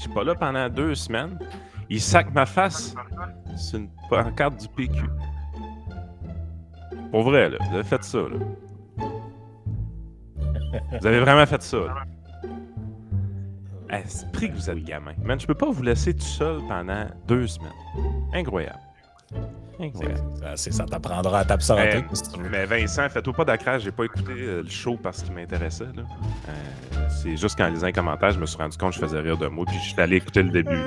Je suis pas là pendant deux semaines. Il sac ma face C'est une pancarte du PQ. Pour vrai. Vous avez fait ça, là. Vous avez vraiment fait ça, là. Esprit que vous êtes gamin. Man, je peux pas vous laisser tout seul pendant deux semaines. Incroyable. C'est ça t'apprendra à t'absenter. Mais, Vincent, fais-toi pas d'accrage, j'ai pas écouté euh, le show parce qu'il m'intéressait. Euh, c'est juste qu'en lisant les commentaires, je me suis rendu compte que je faisais rire de moi, puis je suis allé écouter le début.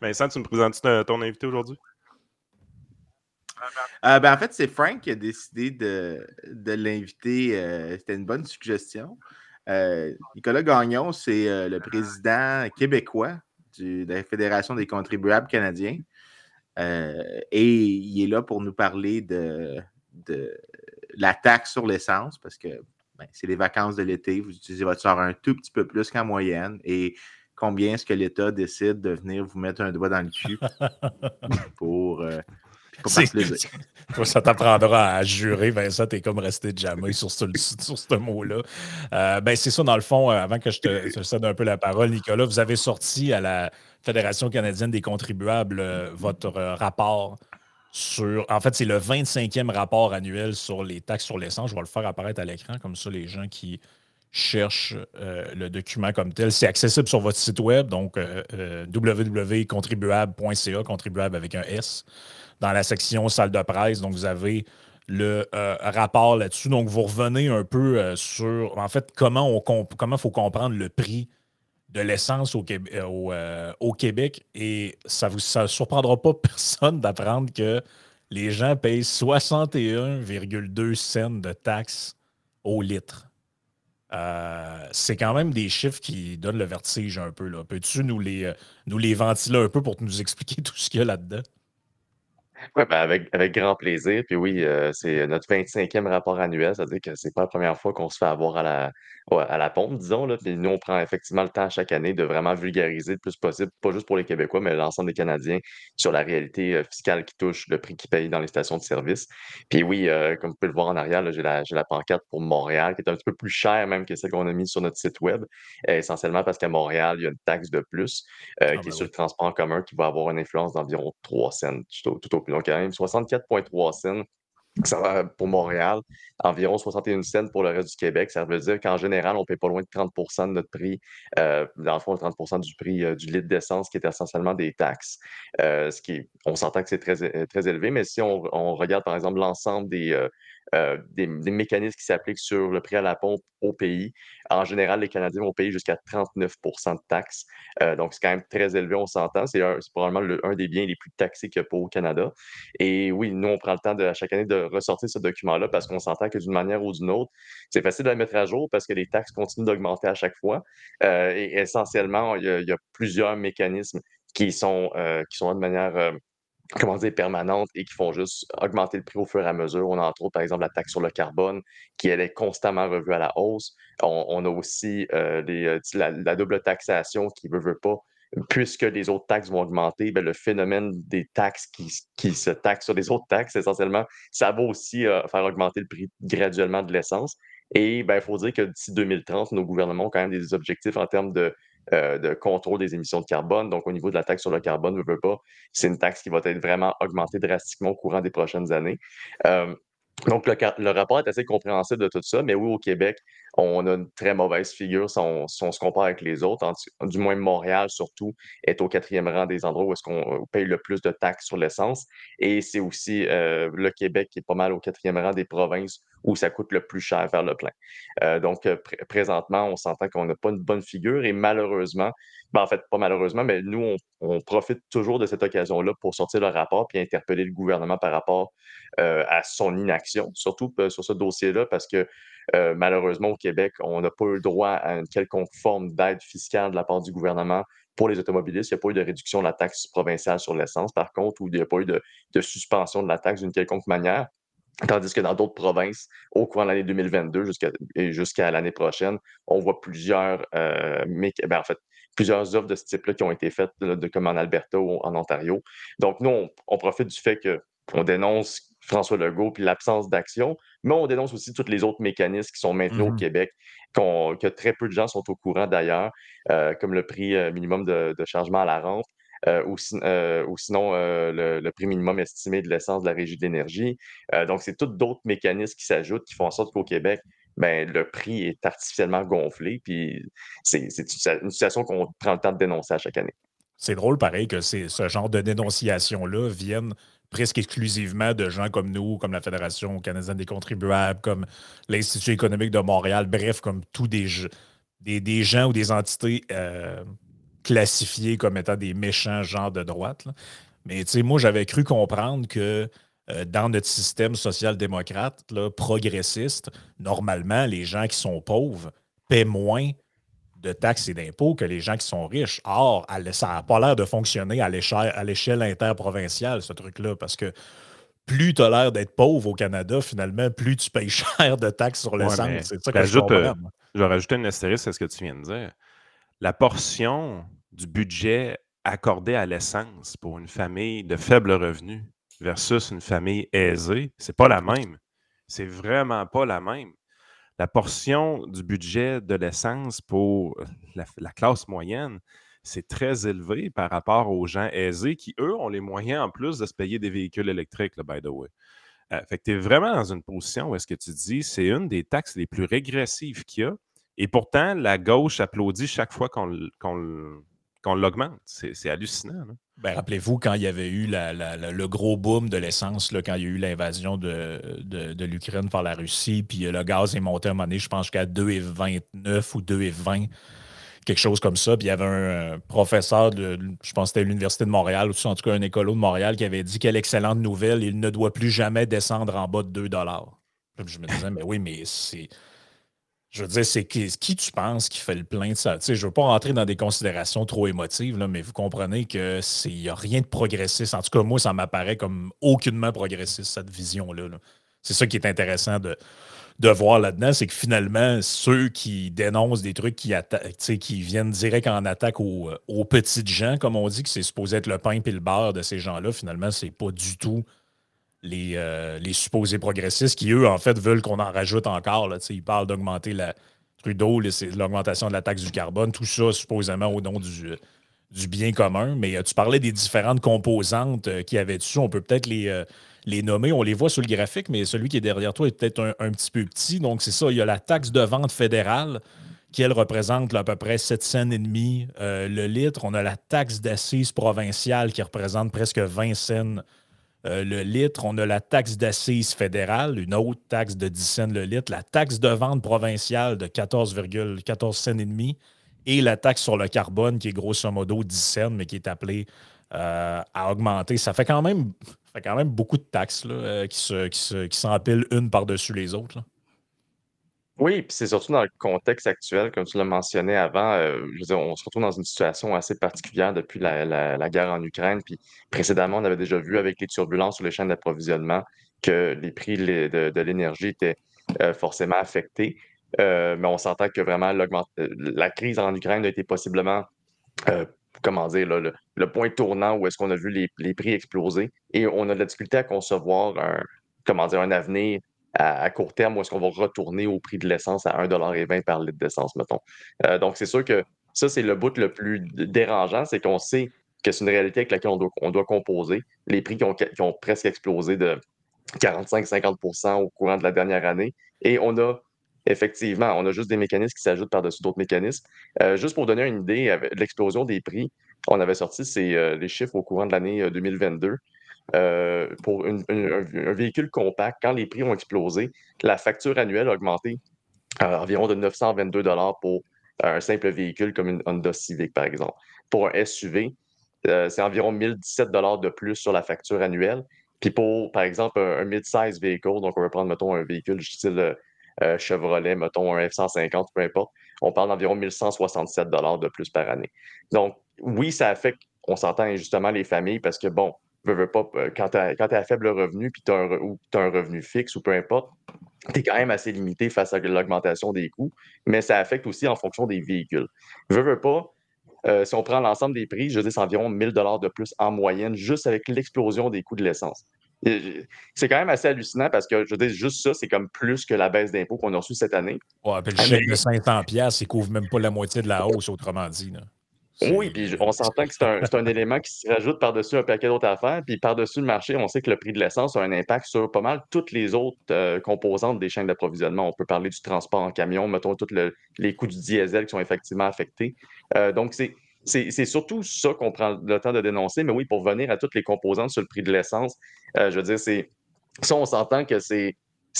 Vincent, tu me présentes ton invité aujourd'hui? Euh, ben, en fait, c'est Frank qui a décidé de, l'inviter. Euh, c'était une bonne suggestion. Euh, Nicolas Gagnon, c'est le président québécois de la Fédération des contribuables canadiens. et il est là pour nous parler de, la taxe sur l'essence parce que ben, c'est les vacances de l'été. Vous utilisez votre sort un tout petit peu plus qu'en moyenne. Et combien est-ce que l'État décide de venir vous mettre un doigt dans le cul pour ça t'apprendra à jurer, Vincent, t'es comme resté jamais sur ce, sur ce mot-là. Euh, ben, c'est ça, dans le fond, euh, avant que je te, cède un peu la parole, Nicolas, vous avez sorti à la Fédération canadienne des contribuables euh, votre rapport sur. En fait, c'est le 25e rapport annuel sur les taxes sur l'essence. Je vais le faire apparaître à l'écran, comme ça, les gens qui cherchent le document comme tel. C'est accessible sur votre site web, donc www.contribuable.ca, contribuable avec un S dans la section salle de presse. Donc, vous avez le euh, rapport là-dessus. Donc, vous revenez un peu euh, sur, en fait, comment il faut comprendre le prix de l'essence au, euh, Québec. Et ça ne surprendra pas personne d'apprendre que les gens payent 61,2 cents de taxes au litre. c'est quand même des chiffres qui donnent le vertige un peu. Peux-tu nous les, nous les ventiler un peu pour nous expliquer tout ce qu'il y a là-dedans? Oui, ben avec, avec grand plaisir. Puis oui, euh, c'est notre 25e rapport annuel, c'est-à-dire que c'est pas la première fois qu'on se fait avoir à la, à la pompe, disons. Là. Puis nous, on prend effectivement le temps chaque année de vraiment vulgariser le plus possible, pas juste pour les Québécois, mais l'ensemble des Canadiens sur la réalité euh, fiscale qui touche le prix qu'ils payent dans les stations de service. Puis oui, euh, comme vous pouvez le voir en arrière, j'ai la, j'ai la pancarte pour Montréal, qui est un petit peu plus chère même que celle qu'on a mise sur notre site web, essentiellement parce qu'à Montréal, il y a une taxe de plus ah, qui est ben sur le transport en commun qui va avoir une influence d'environ 3 cents tout, tout au plus donc, quand même 64,3 cents. Pour Montréal, environ 61 cents pour le reste du Québec. Ça veut dire qu'en général, on ne paie pas loin de 30% de notre prix, euh, dans le fond, 30% du prix euh, du litre d'essence, qui est essentiellement des taxes. Euh, ce qui, on s'entend que c'est très, très élevé, mais si on, on regarde, par exemple, l'ensemble des, euh, des, mécanismes qui s'appliquent sur le prix à la pompe au pays. En général, les Canadiens vont payer jusqu'à 39% de taxes. Euh, donc, c'est quand même très élevé, on s'entend. C'est probablement un des biens les plus taxés qu'il y a pas au Canada. Et oui, nous, on prend le temps de, à chaque année de ressortir ce document-là parce qu'on s'entend que d'une manière ou d'une autre, c'est facile de le mettre à jour parce que les taxes continuent d'augmenter à chaque fois. Euh, et essentiellement, il y, a, plusieurs mécanismes qui sont, qui sont de manière comment dire, permanentes et qui font juste augmenter le prix au fur et à mesure. On a entre autres, par exemple, la taxe sur le carbone qui, elle, est constamment revue à la hausse. On, a aussi euh, euh, la, double taxation qui ne veut, veut pas. Puisque les autres taxes vont augmenter, ben, le phénomène des taxes qui, se taxent sur les autres taxes, essentiellement, ça va aussi euh, faire augmenter le prix graduellement de l'essence. Et ben, il faut dire que d'ici 2030, nos gouvernements ont quand même des objectifs en termes de euh, de contrôle des émissions de carbone. Donc, au niveau de la taxe sur le carbone, ne veut pas, c'est une taxe qui va être vraiment augmentée drastiquement au courant des prochaines années. Euh, donc, le, rapport est assez compréhensible de tout ça, mais oui, au Québec, on a une très mauvaise figure si on, se compare avec les autres. du moins, Montréal, surtout, est au quatrième rang des endroits où est-ce qu'on paye le plus de taxes sur l'essence. Et c'est aussi euh, le Québec qui est pas mal au quatrième rang des provinces où ça coûte le plus cher faire le plein. Euh, donc, euh, présentement, on s'entend qu'on n'a pas une bonne figure et malheureusement, ben, en fait, pas malheureusement, mais nous, on, profite toujours de cette occasion-là pour sortir le rapport puis interpeller le gouvernement par rapport à son inaction, surtout sur ce dossier-là, parce que malheureusement, au Québec, on n'a pas eu le droit à une quelconque forme d'aide fiscale de la part du gouvernement pour les automobilistes. Il n'y a pas eu de réduction de la taxe provinciale sur l'essence, par contre, ou il n'y a pas eu de suspension de la taxe d'une quelconque manière. Tandis que dans d'autres provinces, au cours de l'année 2022 jusqu'à jusqu'à l'année prochaine, on voit plusieurs, euh, ben, en fait, plusieurs offres de ce type-là qui ont été faites, comme en Alberta ou en Ontario. Donc, nous, on, profite du fait qu'on dénonce François Legault puis l'absence d'action, mais on dénonce aussi tous les autres mécanismes qui sont maintenus au mmh Québec, que très peu de gens sont au courant d'ailleurs, euh, comme le prix euh, minimum de, de chargement à la rente, euh, ou, euh, ou, sinon euh, le, prix minimum estimé de l'essence de la Régie de l'énergie. donc, c'est tous d'autres mécanismes qui s'ajoutent qui font en sorte qu'au Québec, ben, le prix est artificiellement gonflé. Puis c'est une situation qu'on prend le temps de dénoncer à chaque année. C'est drôle, pareil, que ce genre de dénonciation-là vienne presque exclusivement de gens comme nous, comme la Fédération canadienne des contribuables, comme l'Institut économique de Montréal, bref, comme tous des, gens ou des entités classifiés comme étant des méchants gens de droite. Mais moi, j'avais cru comprendre que euh, dans notre système social-démocrate, progressiste, normalement, les gens qui sont pauvres paient moins de taxes et d'impôts que les gens qui sont riches. Or, ça n'a pas l'air de fonctionner à l'échelle interprovinciale, ce truc-là, parce que plus tu as l'air d'être pauvre au Canada, finalement, plus tu payes cher de taxes sur l'essence. c'est ça que je comprends. Euh, je vais rajouter une astérisque à ce que tu viens de dire la portion du budget accordé à l'essence pour une famille de faible revenu versus une famille aisée, c'est pas la même. C'est vraiment pas la même. La portion du budget de l'essence pour la, classe moyenne, c'est très élevé par rapport aux gens aisés qui, eux, ont les moyens en plus de se payer des véhicules électriques, by the way. Euh, fait que tu es vraiment dans une position où est-ce que tu dis c'est une des taxes les plus régressives qu'il y a et pourtant, la gauche applaudit chaque fois qu'on l'augmente. C'est hallucinant. Ben, Rappelez-vous quand il y avait eu le gros boom de l'essence, quand il y a eu l'invasion de, l'Ukraine par la Russie, puis le gaz est monté à un moment donné, je pense jusqu'à 2,29 ou 2,20, quelque chose comme ça. Puis il y avait un, professeur, de, je pense que c'était l'Université de Montréal, ou en tout cas un écolo de Montréal, qui avait dit quelle excellente nouvelle, il ne doit plus jamais descendre en bas de 2 Je me disais, mais oui, mais c'est je veux dire, c'est qui, tu penses qui fait le plein de ça? je ne veux pas rentrer dans des considérations trop émotives, mais vous comprenez qu'il n'y a rien de progressiste. En tout cas, moi, ça m'apparaît comme aucunement progressiste, cette vision-là. c'est ça qui est intéressant de, voir là-dedans, c'est que finalement, ceux qui dénoncent des trucs qui, qui viennent direct en attaque aux, aux, petites gens, comme on dit, que c'est supposé être le pain et le beurre de ces gens-là, finalement, c'est pas du tout les, euh, les, supposés progressistes qui, eux, en fait, veulent qu'on en rajoute encore. Là, ils parlent d'augmenter la Trudeau, l'augmentation de la taxe du carbone, tout ça supposément au nom du, du bien commun. Mais euh, tu parlais des différentes composantes euh, qui avaient dessus. On peut peut-être les, les nommer. On les voit sur le graphique, mais celui qui est derrière toi est peut-être un, petit peu petit. Donc, c'est ça. Il y a la taxe de vente fédérale qui, elle, représente à peu près 7 cents et demi le litre. On a la taxe d'assises provinciale qui représente presque 20 cents euh, le litre. On a la taxe d'assises fédérale, une autre taxe de 10 cents le litre, la taxe de vente provinciale de 14,14 cents et demi et la taxe sur le carbone qui est grosso modo 10 cents, mais qui est appelée euh, à augmenter. Ça fait quand même, beaucoup de taxes euh, qui s'empilent une par-dessus les autres. Oui, puis c'est surtout dans le contexte actuel, comme tu l'as mentionné avant, euh, on se retrouve dans une situation assez particulière depuis la, guerre en Ukraine. Puis précédemment, on avait déjà vu avec les turbulences sur les chaînes d'approvisionnement que les prix de, l'énergie étaient euh, forcément affectés. Euh, mais on s'entend que vraiment la crise en Ukraine a été possiblement, comment dire, le, point tournant où est-ce qu'on a vu les, les, prix exploser. Et on a de la difficulté à concevoir un, comment dire, un avenir à, court terme, où est-ce qu'on va retourner au prix de l'essence à 1,20 par litre d'essence, mettons. Euh, donc, c'est sûr que ça, c'est le bout le plus dérangeant, c'est qu'on sait que c'est une réalité avec laquelle on doit, composer. Les prix qui ont, presque explosé de 45-50% au courant de la dernière année. Et on a effectivement, on a juste des mécanismes qui s'ajoutent par-dessus d'autres mécanismes. Euh, juste pour donner une idée, l'explosion des prix, on avait sorti euh, les chiffres au courant de l'année 2022. Euh, pour un, véhicule compact, quand les prix ont explosé, la facture annuelle a augmenté à environ de 922 pour un simple véhicule comme une Honda Civic, par exemple. Pour un SUV, euh, c'est environ 1017 de plus sur la facture annuelle. Puis pour, par exemple, un, mid-size vehicle, donc on va prendre, mettons, un véhicule du style euh, Chevrolet, mettons un F-150, peu importe, on parle d'environ 1167 de plus par année. Donc, oui, ça affecte, on s'entend justement les familles parce que, bon, pas, euh, quand tu es à faible revenu puis tu as, un revenu fixe ou peu importe, tu es quand même assez limité face à l'augmentation des coûts, mais ça affecte aussi en fonction des véhicules. Veux, veux pas, euh, si on prend l'ensemble des prix, je dis c'est environ 1000 dollars de plus en moyenne, juste avec l'explosion des coûts de l'essence. C'est quand même assez hallucinant parce que, je veux dire, juste ça, c'est comme plus que la baisse d'impôts qu'on a reçue cette année. Ouais, puis le chèque de 500$, il couvre même pas la moitié de la hausse, autrement dit. Oui, puis on s'entend que c'est un, un, élément qui se rajoute par-dessus un paquet d'autres affaires. Puis par-dessus le marché, on sait que le prix de l'essence a un impact sur pas mal toutes les autres euh, composantes des chaînes d'approvisionnement. On peut parler du transport en camion, mettons tous les coûts du diesel qui sont effectivement affectés. Euh, donc, c'est c'est surtout ça qu'on prend le temps de dénoncer. Mais oui, pour venir à toutes les composantes sur le prix de l'essence, euh, je veux dire, c'est ça, on s'entend que c'est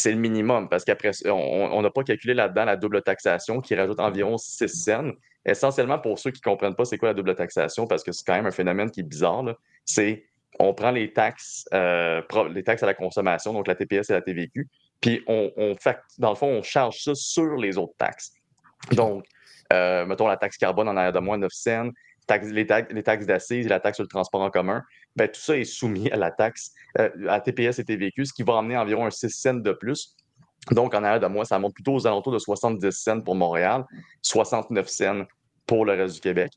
le minimum parce qu'après, on n'a pas calculé là-dedans la double taxation qui rajoute environ 6 cents. Essentiellement, pour ceux qui ne comprennent pas c'est quoi la double taxation, parce que c'est quand même un phénomène qui est bizarre, c'est on prend les taxes, euh, les taxes à la consommation, donc la TPS et la TVQ, puis on, on fait, dans le fond, on charge ça sur les autres taxes. Donc, euh, mettons la taxe carbone en arrière de moins 9 cents, les, taxes d'assises et la taxe sur le transport en commun, ben, tout ça est soumis à la taxe, euh, à TPS et TVQ, ce qui va amener environ un 6 cents de plus. Donc, en arrière de moi, ça monte plutôt aux alentours de 70 cents pour Montréal, 69 cents pour le reste du Québec.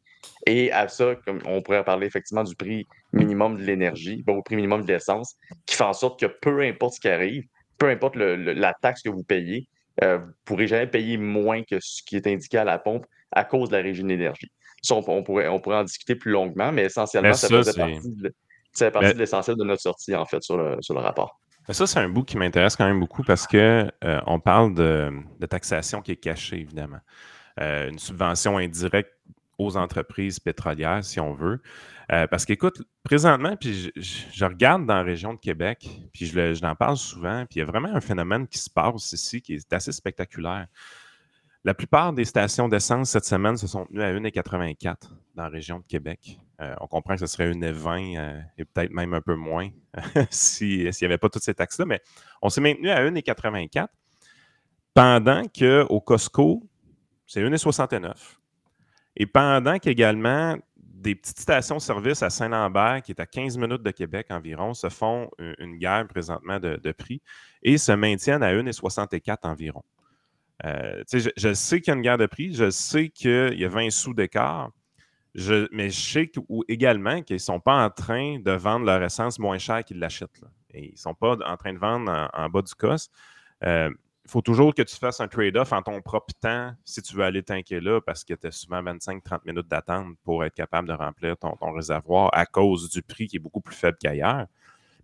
Et à ça, comme on pourrait parler effectivement du prix minimum de l'énergie, au prix minimum de l'essence, qui fait en sorte que peu importe ce qui arrive, peu importe la taxe que vous payez, euh, vous ne pourrez jamais payer moins que ce qui est indiqué à la pompe à cause de la régie d'énergie. Ça, on, pourrait, on pourrait en discuter plus longuement, mais essentiellement, ça, faisait partie, de, l'essentiel de notre sortie, en fait, sur le, sur le rapport. Ça, c'est un bout qui m'intéresse quand même beaucoup parce qu'on euh, parle de, taxation qui est cachée, évidemment. Euh, une subvention indirecte aux entreprises pétrolières, si on veut. Euh, parce qu'écoute, présentement, puis je, regarde dans la région de Québec, puis je, l'en parle souvent, puis il y a vraiment un phénomène qui se passe ici qui est assez spectaculaire. La plupart des stations d'essence cette semaine se sont tenues à 1,84 dans la région de Québec. Euh, on comprend que ce serait 1,20 euh, et peut-être même un peu moins s'il n'y avait pas toutes ces taxes-là, mais on s'est maintenu à 1,84 pendant qu'au Costco, c'est 1,69. Et pendant qu'également des petites stations-service à Saint-Lambert, qui est à 15 minutes de Québec environ, se font une, guerre présentement de, prix et se maintiennent à 1,64 environ. Euh, je, sais qu'il y a une guerre de prix, je sais qu'il y a 20 sous d'écart, mais je sais également qu'ils ne sont pas en train de vendre leur essence moins cher qu'ils l'achètent. Ils ne sont pas en train de vendre en, bas du cost. Euh, il faut toujours que tu fasses un trade-off en ton propre temps si tu veux aller tanker là parce que tu as souvent 25-30 minutes d'attente pour être capable de remplir ton, réservoir à cause du prix qui est beaucoup plus faible qu'ailleurs.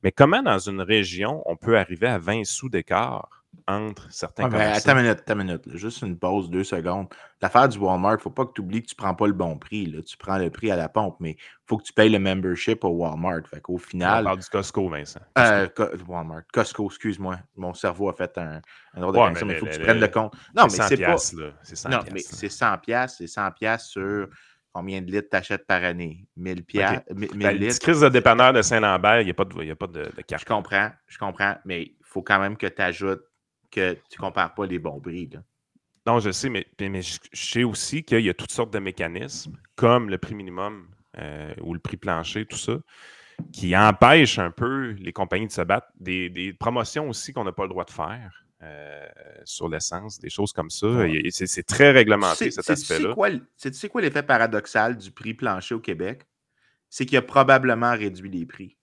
Mais comment dans une région on peut arriver à 20 sous d'écart entre certains ouais, Attends une minute, attends une minute. Juste une pause, deux secondes. L'affaire du Walmart, il ne faut pas que tu oublies que tu ne prends pas le bon prix. Là. Tu prends le prix à la pompe, mais il faut que tu payes le membership au Walmart. Fait qu'au final. On parle du Costco, Vincent. Euh, Walmart. Costco, excuse-moi. Mon cerveau a fait un, un ordre de mais il faut que tu prennes le compte. Non, mais c'est pas. C'est 100 Non, mais c'est 100 C'est 100 sur combien de litres tu achètes par année? 1000 piastres. Ben, litres? crise de dépanneur de Saint-Lambert, il n'y a pas de, y a pas de, de carte. Je comprends, je comprends, mais il faut quand même que tu ajoutes que tu ne compares pas les bons prix. Non, je sais, mais, mais je, sais aussi qu'il y a toutes sortes de mécanismes, comme le prix minimum euh, ou le prix plancher, tout ça, qui empêchent un peu les compagnies de se battre. Des, promotions aussi qu'on n'a pas le droit de faire. Euh, sur l'essence, des choses comme ça. C'est très réglementé, cet aspect-là. Tu sais quoi l'effet paradoxal du prix plancher au Québec? C'est qu'il a probablement réduit les prix.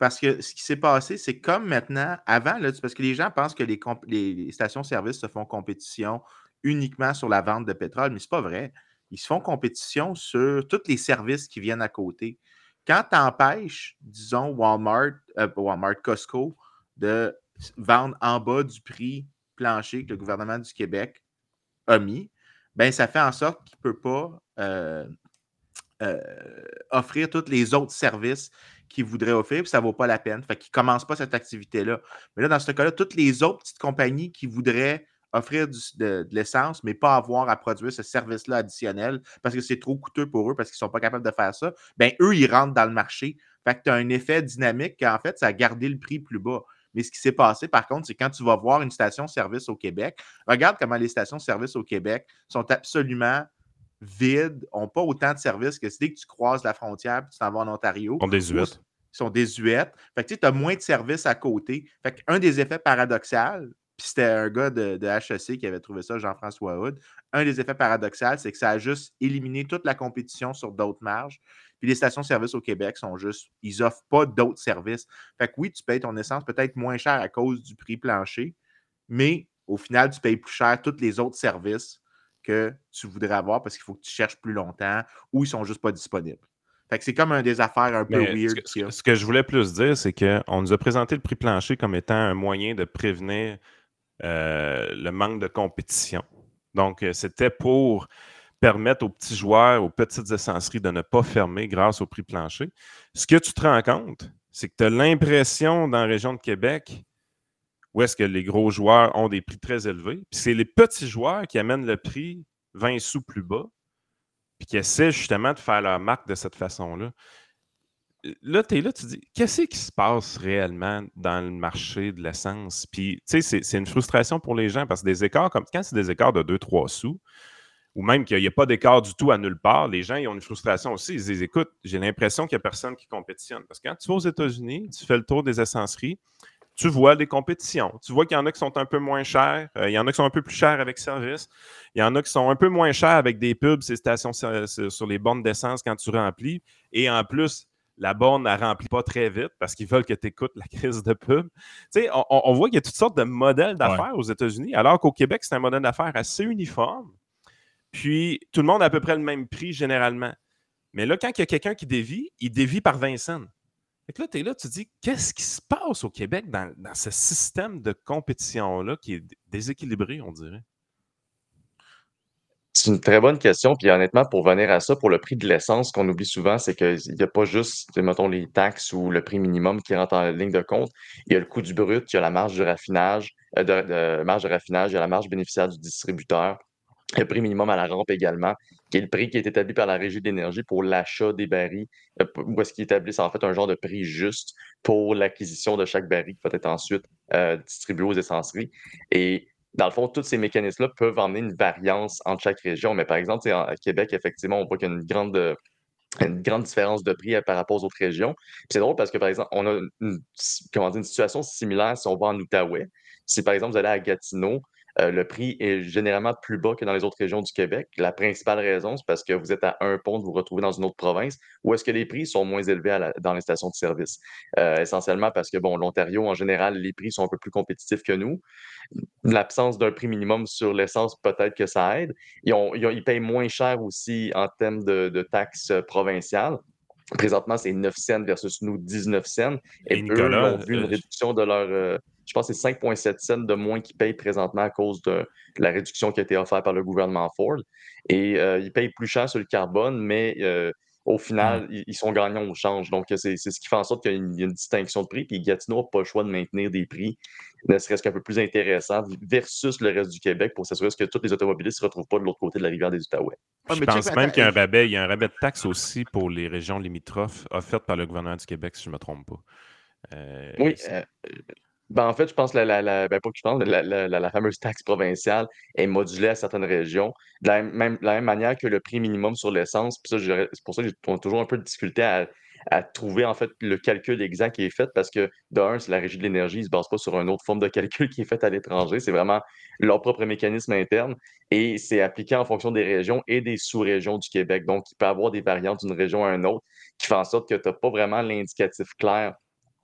Parce que ce qui s'est passé, c'est comme maintenant, avant, là, parce que les gens pensent que les, stations-service se font compétition uniquement sur la vente de pétrole, mais ce n'est pas vrai. Ils se font compétition sur tous les services qui viennent à côté. Quand tu empêches, disons, Walmart, euh, Walmart, Costco, de vendre en bas du prix plancher que le gouvernement du Québec a mis, ben ça fait en sorte qu'il ne peut pas euh, euh, offrir tous les autres services qu'ils voudraient offrir, puis ça ne vaut pas la peine. Fait qu'ils ne commencent pas cette activité-là. Mais là, dans ce cas-là, toutes les autres petites compagnies qui voudraient offrir de, l'essence, mais pas avoir à produire ce service-là additionnel parce que c'est trop coûteux pour eux, parce qu'ils ne sont pas capables de faire ça, bien, eux, ils rentrent dans le marché. Fait que tu as un effet dynamique qui, en fait, ça a gardé le prix plus bas. Mais ce qui s'est passé, par contre, c'est quand tu vas voir une station-service au Québec, regarde comment les stations-service au Québec sont absolument vides, n'ont pas autant de services que dès que tu croises la frontière et tu t'en vas en Ontario. On désuète. sont désuètes. Fait que tu as moins de services à côté. Fait qu'un des effets paradoxaux, puis c'était un gars de, de, HEC qui avait trouvé ça, Jean-François Houd, un des effets paradoxaux, c'est que ça a juste éliminé toute la compétition sur d'autres marges. Puis les stations-service au Québec sont juste, ils offrent pas d'autres services. Fait que oui, tu payes ton essence peut-être moins cher à cause du prix plancher, mais au final, tu payes plus cher tous les autres services que tu voudrais avoir parce qu'il faut que tu cherches plus longtemps ou ils sont juste pas disponibles. Fait que c'est comme un des affaires un peu weird. Ce que, je voulais plus dire, c'est qu'on nous a présenté le prix plancher comme étant un moyen de prévenir euh, le manque de compétition. Donc, euh, c'était pour permettre aux petits joueurs, aux petites essenceries de ne pas fermer grâce au prix plancher. Ce que tu te rends compte, c'est que tu as l'impression dans la région de Québec où est-ce que les gros joueurs ont des prix très élevés. Puis c'est les petits joueurs qui amènent le prix 20 sous plus bas, puis qui essaient justement de faire leur marque de cette façon-là. Là, tu es là, tu dis, qu'est-ce qui se passe réellement dans le marché de l'essence? Puis, tu sais, c'est une frustration pour les gens parce que des écarts, comme quand c'est des écarts de 2-3 sous, ou même qu'il n'y a pas d'écart du tout à nulle part, les gens ils ont une frustration aussi. Ils se disent Écoute, j'ai l'impression qu'il n'y a personne qui compétitionne. Parce que quand tu vas aux États-Unis, tu fais le tour des essenceries, tu vois des compétitions. Tu vois qu'il y en a qui sont un peu moins chers, euh, il y en a qui sont un peu plus chers avec service, il y en a qui sont un peu moins chers avec des pubs, ces stations sur les bornes d'essence quand tu remplis. Et en plus, la borne ne remplit pas très vite parce qu'ils veulent que tu écoutes la crise de pub. Tu sais, on, voit qu'il y a toutes sortes de modèles d'affaires aux États-Unis, alors qu'au Québec, c'est un modèle d'affaires assez uniforme. Puis tout le monde a à peu près le même prix généralement. Mais là, quand il y a quelqu'un qui dévie, il dévie par Vincent. Fait là, tu es là, tu dis, qu'est-ce qui se passe au Québec dans, ce système de compétition-là qui est déséquilibré, on dirait? C'est une très bonne question. Puis honnêtement, pour venir à ça, pour le prix de l'essence, qu'on oublie souvent, c'est qu'il n'y a pas juste, mettons, les taxes ou le prix minimum qui rentrent en ligne de compte. Il y a le coût du brut, il y a la marge du raffinage, euh, de, marge de raffinage, il y a la marge bénéficiaire du distributeur, le prix minimum à la rampe également, qui est le prix qui est établi par la Régie de l'énergie pour l'achat des barils, euh, où est-ce qu'il établit en fait un genre de prix juste pour l'acquisition de chaque baril qui va être ensuite euh, distribué aux essenceries. Et dans le fond, tous ces mécanismes-là peuvent emmener une variance entre chaque région. Mais par exemple, à Québec, effectivement, on voit qu'il y a une grande, grande différence de prix euh, par rapport aux autres régions. c'est drôle parce que, par exemple, on a une, une situation similaire si on va en Outaouais. Si, par exemple, vous allez à Gatineau, euh, le prix est généralement plus bas que dans les autres régions du Québec. La principale raison, c'est parce que vous êtes à un pont de vous retrouver dans une autre province où est-ce que les prix sont moins élevés dans les stations de service? Euh, essentiellement parce que, bon, l'Ontario, en général, les prix sont un peu plus compétitifs que nous. L'absence d'un prix minimum sur l'essence, peut-être que ça aide. Ils, payent moins cher aussi en termes de, taxes provinciales. Présentement, c'est 9 cents versus nous 19 cents. Et, eux ont vu une euh, réduction de leur, je pense que c'est 5,7 cents de moins qu'ils payent présentement à cause de la réduction qui a été offerte par le gouvernement Ford. Et euh, ils payent plus cher sur le carbone, mais euh, au final, mmh. ils, sont gagnants au change. Donc, c'est ce qui fait en sorte qu'il y a une, distinction de prix. Puis Gatineau n'a pas le choix de maintenir des prix, ne serait-ce qu'un peu plus intéressants versus le reste du Québec pour s'assurer que tous les automobilistes ne se retrouvent pas de l'autre côté de la rivière des Outaouais. je pense même qu'il y a un rabais. Il y a un rabais de taxes aussi pour les régions limitrophes offertes par le gouvernement du Québec, si je ne me trompe pas. Euh, oui, ben, en fait, je pense que la, ben, la, fameuse taxe provinciale est modulée à certaines régions. De la même, manière que le prix minimum sur l'essence. c'est pour ça que j'ai toujours un peu de difficulté à, à, trouver en fait le calcul exact qui est fait parce que d'un, c'est la régie de l'énergie, ils ne se basent pas sur une autre forme de calcul qui est faite à l'étranger. C'est vraiment leur propre mécanisme interne et c'est appliqué en fonction des régions et des sous-régions du Québec. Donc, il peut y avoir des variantes d'une région à une autre qui font en sorte que tu n'as pas vraiment l'indicatif clair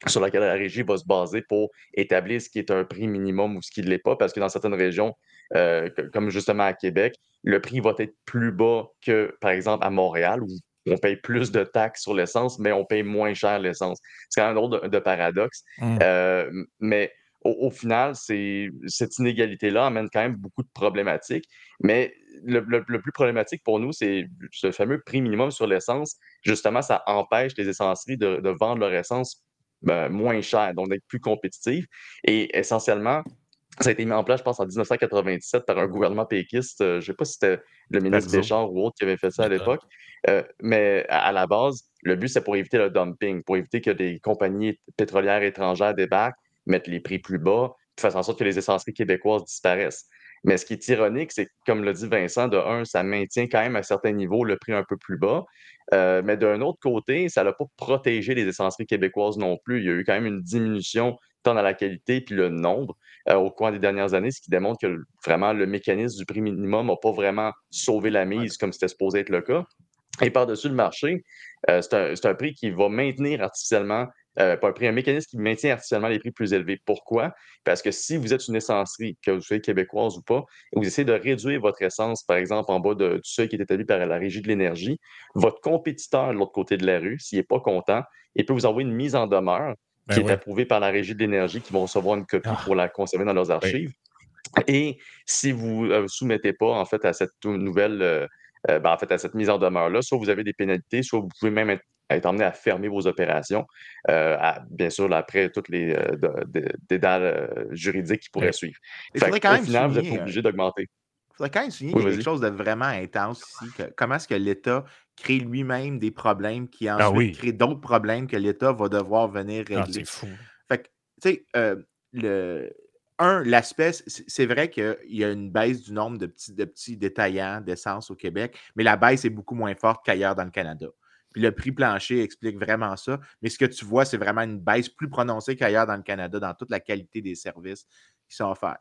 sur laquelle la régie va se baser pour établir ce qui est un prix minimum ou ce qui ne l'est pas, parce que dans certaines régions, euh, comme justement à Québec, le prix va être plus bas que, par exemple, à Montréal, où on paye plus de taxes sur l'essence, mais on paye moins cher l'essence. C'est quand même un drôle de, paradoxe. Mmh. Euh, mais au, final, cette inégalité-là amène quand même beaucoup de problématiques. Mais le, plus problématique pour nous, c'est ce fameux prix minimum sur l'essence. Justement, ça empêche les essenceries de, de vendre leur essence ben, moins cher, donc d'être plus compétitive. Et essentiellement, ça a été mis en place, je pense, en 1997 par un gouvernement péquiste. Euh, je ne sais pas si c'était le ministre Béchard ou autre qui avait fait ça à l'époque. Euh, mais à, la base, le but, c'est pour éviter le dumping, pour éviter que des compagnies pétrolières étrangères débarquent, mettent les prix plus bas, fassent en sorte que les essenceries québécoises disparaissent. Mais ce qui est ironique, c'est que, comme l'a dit Vincent, de un, ça maintient quand même à certains niveaux le prix un peu plus bas. Euh, mais d'un autre côté, ça n'a pas protégé les essenceries québécoises non plus. Il y a eu quand même une diminution tant dans la qualité puis le nombre euh, au cours des dernières années, ce qui démontre que vraiment le mécanisme du prix minimum n'a pas vraiment sauvé la mise comme c'était supposé être le cas. Et par-dessus le marché, euh, c'est un, prix qui va maintenir artificiellement, euh, pas un prix, un mécanisme qui maintient artificiellement les prix plus élevés. Pourquoi? Parce que si vous êtes une essencerie, que vous soyez québécoise ou pas, et vous essayez de réduire votre essence, par exemple, en bas de, du seuil qui est établi par la Régie de l'énergie, votre compétiteur de l'autre côté de la rue, s'il n'est pas content, il peut vous envoyer une mise en demeure ben qui est approuvée par la Régie de l'énergie, qui vont recevoir une copie ah. pour la conserver dans leurs archives. Et si vous ne euh, soumettez pas, en fait, à cette nouvelle euh, ben, en fait, à cette mise en demeure-là, soit vous avez des pénalités, soit vous pouvez même être, être emmené à fermer vos opérations, euh, bien sûr, après toutes les euh, dédales juridiques qui pourraient suivre. Il faudrait quand même au final, vous êtes obligé d'augmenter. Il faudrait quand même souligner quelque chose de vraiment intense ici. comment est-ce que l'État crée lui-même des problèmes qui ah ensuite créent d'autres problèmes que l'État va devoir venir ah, régler. c'est fou. Fait que, tu sais, le, un, l'aspect, c'est vrai qu'il y a une baisse du nombre de petits, de petits détaillants d'essence au Québec, mais la baisse est beaucoup moins forte qu'ailleurs dans le Canada. Le prix plancher explique vraiment ça. Mais ce que tu vois, c'est vraiment une baisse plus prononcée qu'ailleurs dans le Canada dans toute la qualité des services qui sont offerts.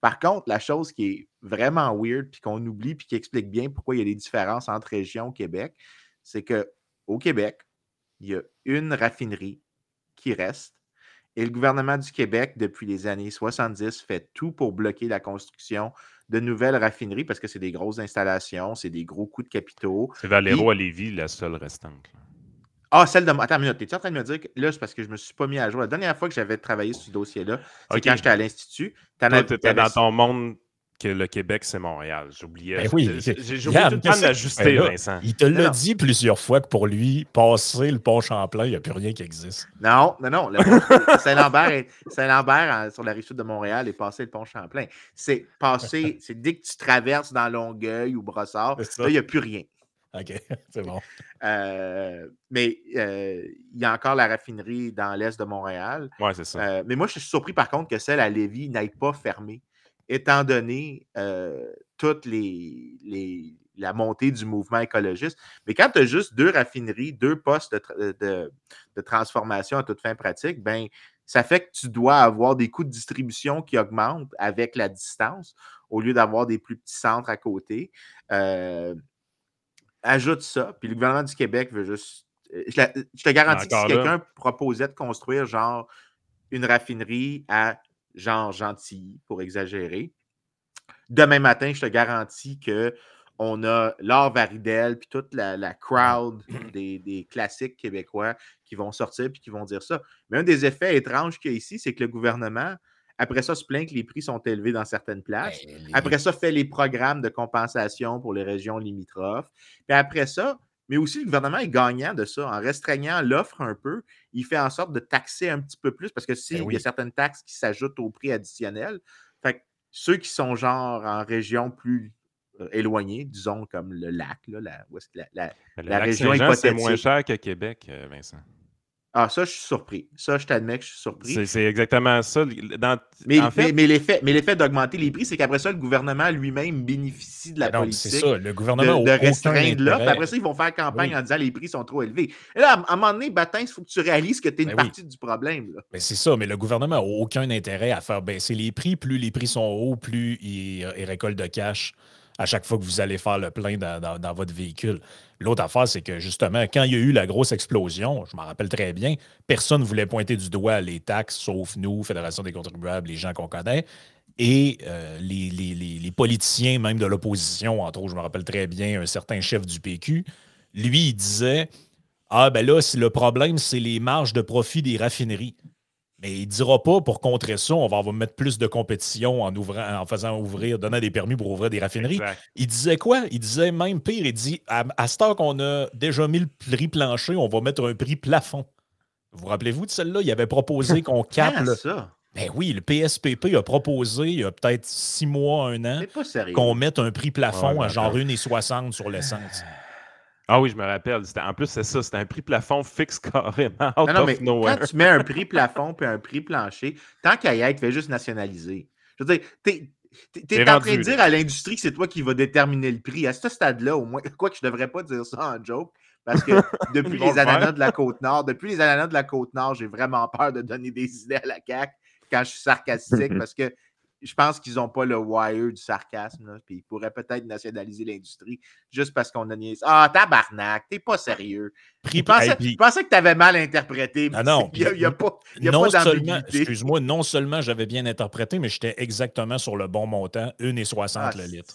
Par contre, la chose qui est vraiment weird, puis qu'on oublie, puis qui explique bien pourquoi il y a des différences entre régions au Québec, c'est qu'au Québec, il y a une raffinerie qui reste et le gouvernement du Québec, depuis les années 70, fait tout pour bloquer la construction de nouvelles raffineries parce que c'est des grosses installations, c'est des gros coûts de capitaux. C'est Valero à Lévis, la seule restante. Ah, celle de. Attends une minute, es-tu en train de me dire que là, c'est parce que je ne me suis pas mis à jour. La dernière fois que j'avais travaillé sur ce dossier-là, c'est quand j'étais à l'Institut. Tu étais dans ton monde que le Québec, c'est Montréal. J'oubliais. Ben oui, j'ai oublié tout le temps de l'ajuster, ben Vincent. Il te l'a dit plusieurs fois que pour lui, passer le pont Champlain, il n'y a plus rien qui existe. Non, non, non. Saint-Lambert, Saint sur la rive sud de Montréal, est passé le pont Champlain. C'est passé, c'est dès que tu traverses dans Longueuil ou Brossard, là, il n'y a plus rien. OK, c'est bon. Euh, mais euh, il y a encore la raffinerie dans l'est de Montréal. Oui, c'est ça. Euh, mais moi, je suis surpris par contre que celle à Lévis n'aille pas fermée étant donné toute les, la montée du mouvement écologiste. Mais quand tu as juste deux raffineries, deux postes de, transformation à toute fin pratique, ben, ça fait que tu dois avoir des coûts de distribution qui augmentent avec la distance au lieu d'avoir des plus petits centres à côté. ajoute ça, puis le gouvernement du Québec veut juste. Je, te garantis que si quelqu'un proposait de construire genre une raffinerie à genre gentil, pour exagérer. Demain matin, je te garantis que on a Laure Varidel, puis toute la, crowd des, classiques québécois qui vont sortir puis qui vont dire ça. Mais un des effets étranges qu'il y a ici, c'est que le gouvernement, après ça, se plaint que les prix sont élevés dans certaines places. Ben, après ça, fait les programmes de compensation pour les régions limitrophes. Puis après ça, mais aussi le gouvernement est gagnant de ça. En restreignant l'offre un peu, il fait en sorte de taxer un petit peu plus parce que s'il ben y a certaines taxes qui s'ajoutent au prix additionnel, fait ceux qui sont genre en région plus euh, éloignée, disons comme le lac, là, la, la, la, région hypothétique. C'est moins cher que Québec, euh, Vincent. Ah, ça, je suis surpris. Ça, je t'admets que je suis surpris. C'est exactement ça. mais, mais, l'effet d'augmenter les prix, c'est qu'après ça, le gouvernement lui-même bénéficie de la politique. C'est ça. Le gouvernement de, restreindre l'offre. Après ça, ils vont faire campagne en disant les prix sont trop élevés. Et là, à un moment donné, Batin, il faut que tu réalises que tu es une ben partie du problème. Mais c'est ça. Mais le gouvernement n'a aucun intérêt à faire baisser les prix. Plus les prix sont hauts, plus il, il récolte de cash à chaque fois que vous allez faire le plein dans, votre véhicule. L'autre affaire, c'est que justement, quand il y a eu la grosse explosion, je m'en rappelle très bien, personne ne voulait pointer du doigt les taxes, sauf nous, Fédération des contribuables, les gens qu'on connaît. Et euh, les, politiciens, même de l'opposition, entre autres, je me rappelle très bien, un certain chef du PQ, lui, il disait Ah, ben là, le problème, c'est les marges de profit des raffineries. Mais il ne dira pas pour contrer ça, on va mettre plus de compétition en, ouvrant, en faisant ouvrir, donnant des permis pour ouvrir des raffineries. Il disait quoi? Il disait même pire, il dit à, à ce temps qu'on a déjà mis le prix plancher, on va mettre un prix plafond. Vous, rappelez-vous de celle-là? Il avait proposé qu'on capte. ça? Ben oui, le PSPP a proposé il y a peut-être six mois, un an, qu'on mette un prix plafond à genre 1,60 sur l'essence. Ah oui, je me rappelle. En plus, c'est ça, c'était un prix plafond fixe carrément. Out non, mais Quand tu mets un prix plafond puis un prix plancher, tant qu'à y être, fais juste nationaliser. Je veux dire, Tu T'es es en train de dire à l'industrie que c'est toi qui va déterminer le prix. À ce stade-là, au moins, quoi que je ne devrais pas dire ça en joke, parce que depuis les ananas de la Côte-Nord, depuis les ananas de la Côte-Nord, j'ai vraiment peur de donner des idées à la CAQ quand je suis sarcastique, parce que je pense qu'ils n'ont pas le wire du sarcasme, là, puis ils pourraient peut-être nationaliser l'industrie juste parce qu'on a niaisé. Ah, tabarnak, t'es pas sérieux. Je pensais, hey, puis- je pensais que tu avais mal interprété. Ah non, Il n'y a, pas, il y a non pas seulement, d'ambiguïté. excuse-moi, non seulement j'avais bien interprété, mais j'étais exactement sur le bon montant, 1,60 Ah, le litre.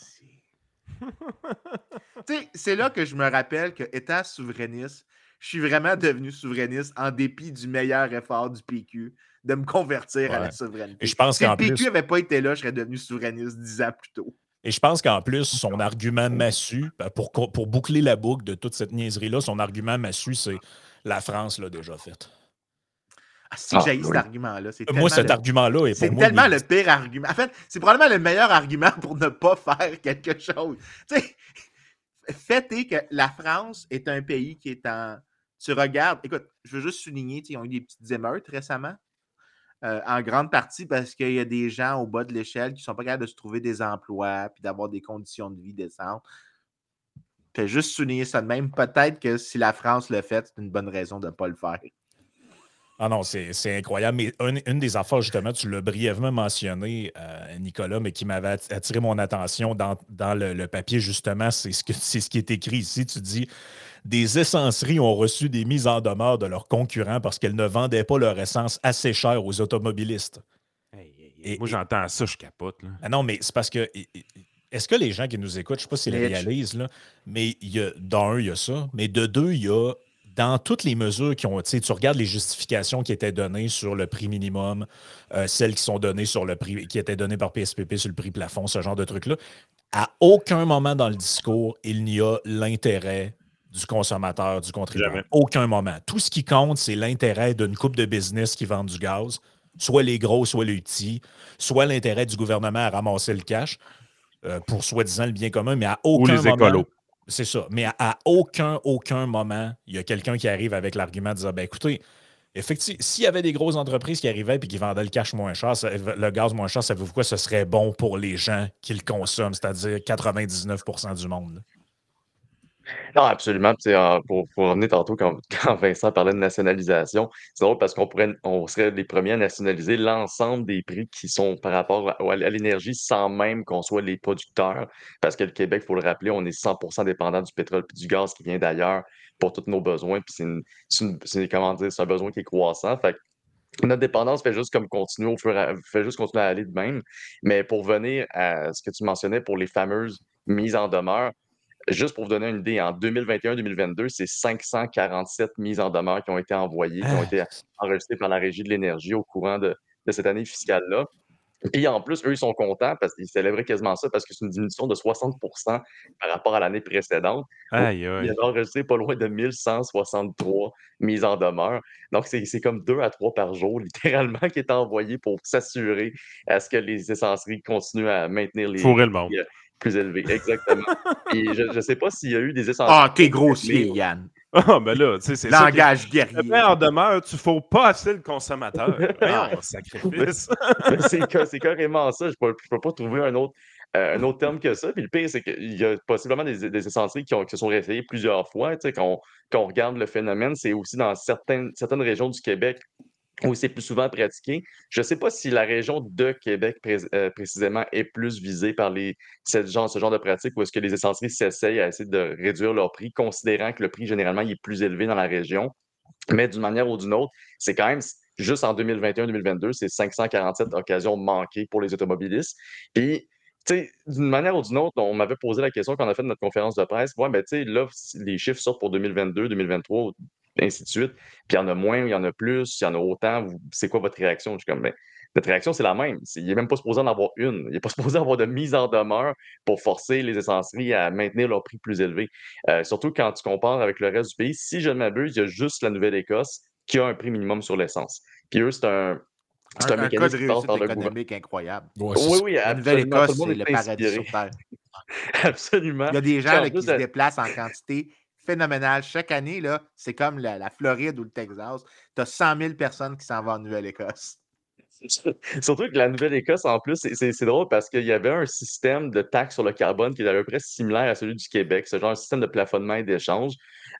sais, c'est là que je me rappelle que, étant souverainiste, je suis vraiment devenu souverainiste en dépit du meilleur effort du PQ de me convertir à la souveraineté. Et je pense si le PQ plus, n'avait pas été là, je serais devenu souverainiste dix ans plus tôt. et je pense qu'en plus, son argument massu, ben, pour, pour boucler la boucle de toute cette niaiserie-là, son argument massu, c'est la France l'a déjà fait. Ah, si Ah, j'ai oui. cet argument-là. C'est Moi, tellement cet le- argument-là est C'est pour moi. tellement le pire argument. En fait, c'est probablement le meilleur argument pour ne pas faire quelque chose. Tu sais, fait est que la France est un pays qui est en. Tu regardes, écoute, je veux juste souligner, tu sais, ils ont eu des petites émeutes récemment. Euh, en grande partie parce qu'il y a des gens au bas de l'échelle qui ne sont pas capables de se trouver des emplois puis d'avoir des conditions de vie décentes. Fais juste souligner ça de même. Peut-être que si la France le fait, c'est une bonne raison de ne pas le faire. Ah non, c'est incroyable. Mais une, une des affaires, justement, tu l'as brièvement mentionné, euh, Nicolas, mais qui m'avait atti- attiré mon attention dans, dans le, le papier, justement, c'est ce, que- c'est ce qui est écrit ici. Tu dis Des essenceries ont reçu des mises en demeure de leurs concurrents parce qu'elles ne vendaient pas leur essence assez cher aux automobilistes. Et- Moi, j'entends ça, je capote. Là. Ah non, mais c'est parce que. Est-ce que les gens qui nous écoutent, je ne sais pas s'ils réalisent, là, mais il y a, d'un, il y a ça, mais de deux, il y a dans toutes les mesures qui ont, tu sais, tu regardes les justifications qui étaient données sur le prix minimum, euh, celles qui sont données sur le prix, qui étaient données par PSPP sur le prix plafond, ce genre de trucs-là. À aucun moment dans le discours, il n'y a l'intérêt du consommateur, du contribuable. Jamais. Aucun moment. Tout ce qui compte, c'est l'intérêt d'une coupe de business qui vendent du gaz, soit les gros, soit les petits, soit l'intérêt du gouvernement à ramasser le cash euh, pour soi-disant le bien commun, mais à Ou aucun les moment. écolos. C'est ça. Mais à, à aucun, aucun moment, il y a quelqu'un qui arrive avec l'argument de dire ben écoutez, effectivement, s'il y avait des grosses entreprises qui arrivaient et qui vendaient le cash moins cher, ça- le gaz moins cher, savez-vous quoi? Ce serait bon pour les gens qui le consomment, c'est-à-dire 99% du monde. Non, absolument. Puis, pour, revenir tantôt, quand, Vincent parlait de nationalisation, c'est drôle parce qu'on serait les premiers à nationaliser l'ensemble des prix qui sont par rapport à, l'énergie sans même qu'on soit les producteurs. Parce que le Québec, il faut le rappeler, on est 100% dépendant du pétrole et du gaz qui vient d'ailleurs pour tous nos besoins. Puis c'est, c'est, un besoin qui est croissant. Notre dépendance fait juste comme continuer au fur à, fait juste continuer à aller de même. Mais pour venir à ce que tu mentionnais pour les fameuses mises en demeure, Juste pour vous donner une idée, en 2021-2022, c'est 547 mises en demeure qui ont été envoyées, qui ont été enregistrées par la Régie de l'énergie au courant de, de cette année fiscale-là. Puis en plus, eux, ils sont contents parce qu'ils célébraient quasiment ça parce que c'est une diminution de 60% par rapport à l'année précédente. Aïe, aïe. y a enregistré pas loin de 1163 mises en demeure. Donc, c'est comme deux à trois par jour, littéralement, qui est envoyé pour s'assurer à ce que les essenceries continuent à maintenir les le monde. Plus élevés. Exactement. Et je ne sais pas s'il y a eu des essenceries. Ah, t'es grossier, Mais- Yann. Ah, ben là, tu sais, c'est Langage guerrier. Le en demeure, tu ne faut pas assez le consommateur. Voyons, sacrifice. C'est ca- c'est carrément ça. Je ne peux, je peux pas trouver un autre, euh, un autre terme que ça. Puis le pire, c'est qu'il y a possiblement des, des essenceries qui, ont- qui se sont réessayées plusieurs fois. Tu sais, quand, on, quand on regarde le phénomène, c'est aussi dans certaines, certaines régions du Québec où c'est plus souvent pratiqué. Je ne sais pas si la région de Québec euh, précisément est plus visée par les, ce, genre, ce genre de pratique ou est-ce que les essenceries s'essayent à essayer de réduire leur prix, considérant que le prix généralement est plus élevé dans la région. Mais d'une manière ou d'une autre, c'est quand même juste en 2021-2022, c'est 547 occasions manquées pour les automobilistes. Puis, tu sais, d'une manière ou d'une autre, on m'avait posé la question quand on a fait notre conférence de presse. Ouais, mais tu sais, là, les chiffres sortent pour 2022, 2023, ainsi de suite. Puis il y en a moins, il y en a plus, il y en a autant. C'est quoi votre réaction? Je suis comme, ben, notre réaction, c'est la même. Il n'est même pas supposé en avoir une. Il n'est pas supposé avoir de mise en demeure pour forcer les essenceries à maintenir leur prix plus élevé. Euh, surtout quand tu compares avec le reste du pays. Si je ne m'abuse, il y a juste la Nouvelle-Écosse qui a un prix minimum sur l'essence. Puis eux, c'est un, c'est un, Un, un cas mécanisme de qui passe réussite par le gouvernement. économique incroyable. Ouais, Oui, oui, La absolument. Tout Nouvelle-Écosse, le monde c'est le est paradis sur Terre. Absolument. Il y a des gens là, qui se euh, déplacent en quantité phénoménale. Chaque année, c'est comme la, Floride ou le Texas. Tu as 100 000 personnes qui s'en vont en Nouvelle-Écosse. Surtout que la Nouvelle-Écosse, en plus, c'est drôle parce qu'il y avait un système de taxe sur le carbone qui était à peu près similaire à celui du Québec, ce genre de système de plafonnement et d'échange.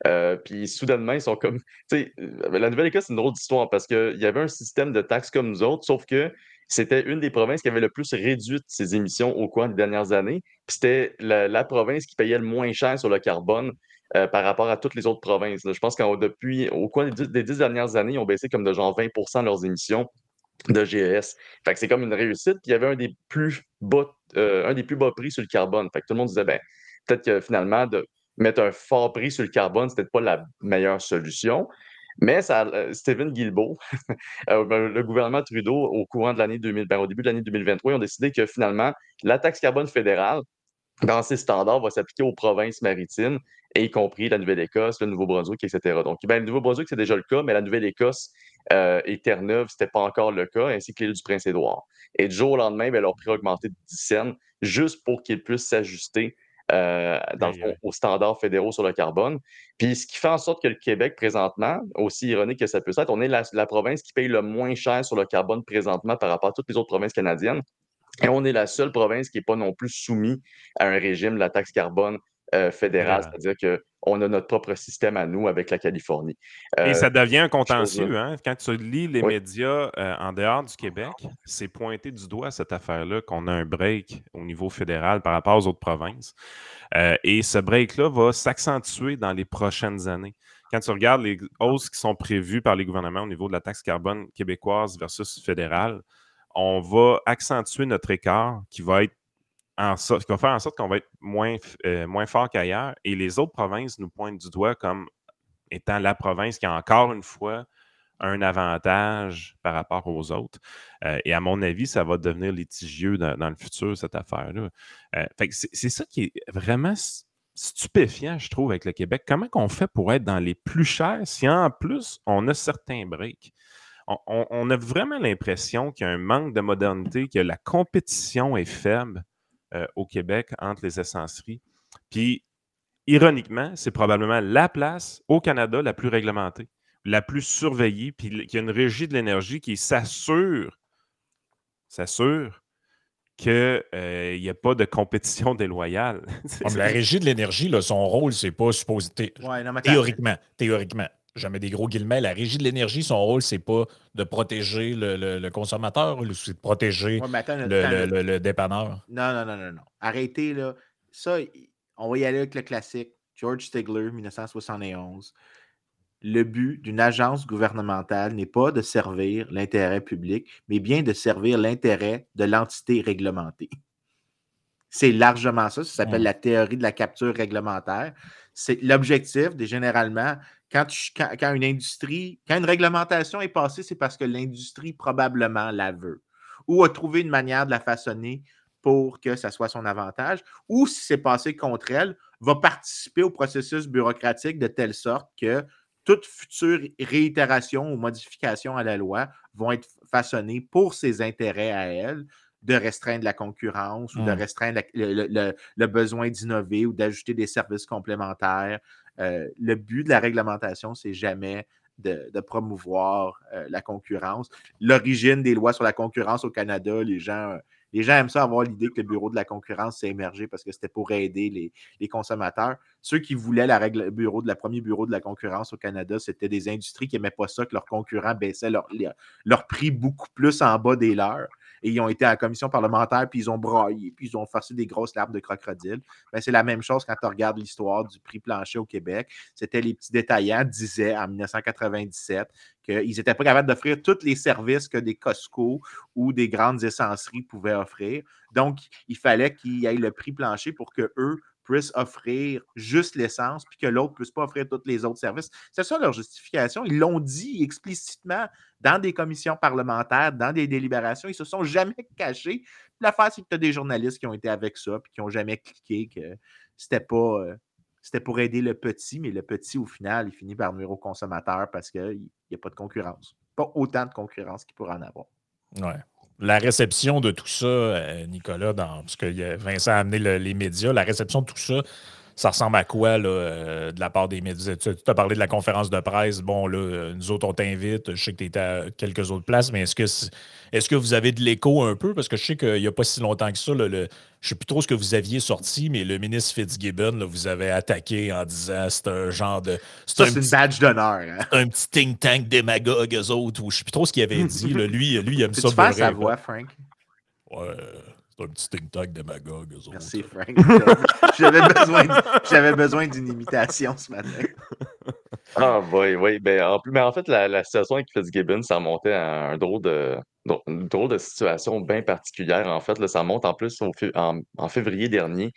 Euh, puis soudainement, ils sont comme. Euh, la Nouvelle-Écosse, c'est une drôle d'histoire parce qu'il y avait un système de taxes comme nous autres, sauf que c'était une des provinces qui avait le plus réduit ses émissions au cours des dernières années. Puis c'était la, province qui payait le moins cher sur le carbone euh, par rapport à toutes les autres provinces. Je pense qu'au depuis, cours des dix, dernières années, ils ont baissé comme de genre 20% leurs émissions de GES. Fait c'est comme une réussite. Il y avait un des plus bas, un des plus bas prix sur le carbone. Fait tout le monde disait, ben, peut-être que finalement, de, mettre un fort prix sur le carbone, c'était pas la meilleure solution. Mais ça, euh, Stephen Guilbeault, euh, ben, le gouvernement Trudeau, au courant de l'année 2000, ben, au début de l'année 2023, ils ont décidé que finalement, la taxe carbone fédérale, dans ses standards, va s'appliquer aux provinces maritimes, y compris la Nouvelle-Écosse, le Nouveau-Brunswick, etc. Donc, ben, le Nouveau-Brunswick, c'est déjà le cas, mais la Nouvelle-Écosse euh, et Terre-Neuve, ce n'était pas encore le cas, ainsi que l'île du Prince-Édouard. Et du jour au lendemain, ben, leur prix a augmenté de 10 cents, juste pour qu'ils puissent s'ajuster euh, dans aux standards fédéraux sur le carbone. Puis ce qui fait en sorte que le Québec, présentement, aussi ironique que ça peut être, on est la, province qui paye le moins cher sur le carbone présentement par rapport à toutes les autres provinces canadiennes. Et on est la seule province qui n'est pas non plus soumise à un régime de la taxe carbone euh, fédérale, c'est-à-dire que on a notre propre système à nous avec la Californie. Et euh, ça devient un contentieux. Hein? Quand tu lis les médias euh, en dehors du Québec, c'est pointé du doigt cette affaire-là qu'on a un break au niveau fédéral par rapport aux autres provinces. Euh, et ce break-là va s'accentuer dans les prochaines années. Quand tu regardes les hausses qui sont prévues par les gouvernements au niveau de la taxe carbone québécoise versus fédérale, on va accentuer notre écart qui va être en sorte, qui va faire en sorte qu'on va être moins, euh, moins fort qu'ailleurs. Et les autres provinces nous pointent du doigt comme étant la province qui a encore une fois un avantage par rapport aux autres. Euh, et à mon avis, ça va devenir litigieux dans, le futur, cette affaire-là. Euh, c'est ça qui est vraiment stupéfiant, je trouve, avec le Québec. Comment qu'on fait pour être dans les plus chers si en plus on a certains breaks? On, on a vraiment l'impression qu'il y a un manque de modernité, que la compétition est faible euh, au Québec entre les essenceries. Puis, ironiquement, c'est probablement la place au Canada la plus réglementée, la plus surveillée, puis qui a une régie de l'énergie qui s'assure, s'assure qu'il n'y euh, a pas de compétition déloyale. la régie de l'énergie, son rôle, c'est pas supposé. théoriquement, théoriquement, jamais des gros guillemets, la régie de l'énergie, son rôle, c'est pas de protéger le, consommateur, c'est de protéger le, dépanneur. Non, non, non, non, non. Arrêtez, là. Ça, on va y aller avec le classique. George Stigler, 1971. Le but d'une agence gouvernementale n'est pas de servir l'intérêt public, mais bien de servir l'intérêt de l'entité réglementée. C'est largement ça. Ça s'appelle la théorie de la capture réglementaire. C'est l'objectif, généralement, quand, une industrie, quand une réglementation est passée, c'est parce que l'industrie probablement la veut ou a trouvé une manière de la façonner pour que ça soit son avantage, ou si c'est passé contre elle, va participer au processus bureaucratique de telle sorte que toute future réitération ou modification à la loi vont être façonnées pour ses intérêts à elle, de restreindre la concurrence ou de mmh. restreindre le, besoin d'innover ou d'ajouter des services complémentaires. Euh, le but de la réglementation, c'est jamais de, promouvoir euh, la concurrence. L'origine des lois sur la concurrence au Canada, les gens, les gens aiment ça avoir l'idée que le bureau de la concurrence s'est émergé parce que c'était pour aider les, consommateurs. Ceux qui voulaient la règle, bureau de la premier bureau de la concurrence au Canada, c'était des industries qui n'aimaient pas ça, que leurs concurrents baissaient leur, prix beaucoup plus en bas des leurs et ils ont été à la commission parlementaire, puis ils ont braillé, puis ils ont forcé des grosses larmes de crocodile. Ben, c'est la même chose quand tu regardes l'histoire du prix plancher au Québec. C'était les petits détaillants disaient en 1997 qu'ils n'étaient pas capables d'offrir tous les services que des Costco ou des grandes essenceries pouvaient offrir. Donc, il fallait qu'il y ait le prix plancher pour que eux puissent offrir juste l'essence, puis que l'autre ne puisse pas offrir tous les autres services. C'est ça leur justification. Ils l'ont dit explicitement dans des commissions parlementaires, dans des délibérations. Ils ne se sont jamais cachés. L'affaire, c'est que tu as des journalistes qui ont été avec ça, puis qui n'ont jamais cliqué que c'était pas. Euh, c'était pour aider le petit, mais le petit, au final, il finit par nuire au consommateur parce qu'il n'y a pas de concurrence. Pas autant de concurrence qu'il pourrait en avoir. Ouais la réception de tout ça, euh, Nicolas, parce que Vincent a amené les médias, la réception de tout ça, ça ressemble à quoi là, euh, de la part des médias? Tu as parlé de la conférence de presse. Bon, là, euh, nous autres, on t'invite. Je sais que tu étais à quelques autres places, mais est-ce que, est, que vous avez de l'écho un peu? Parce que je sais qu'il n'y a pas si longtemps que ça, le, je ne sais plus trop ce que vous aviez sorti, mais le ministre Fitzgibbon, vous avez attaqué en disant c'est un genre de. C'est une badge d'honneur. Hein? Un petit think tank démagogue, eux autres, ou je ne sais plus trop ce qu'il avait dit. lui, lui, il aime ça. Tu fais sa voix, Frank? Ouais. C'est un petit think tank démagogue. Merci, Frank. J'avais besoin, besoin d'une imitation ce matin. Ah, oui, oui. Ben, en, plus, mais en fait, la, situation avec Fitzgibbon, ça remontait à un drôle de, une drôle de situation bien particulière. En fait, là, ça monte en plus en, février dernier.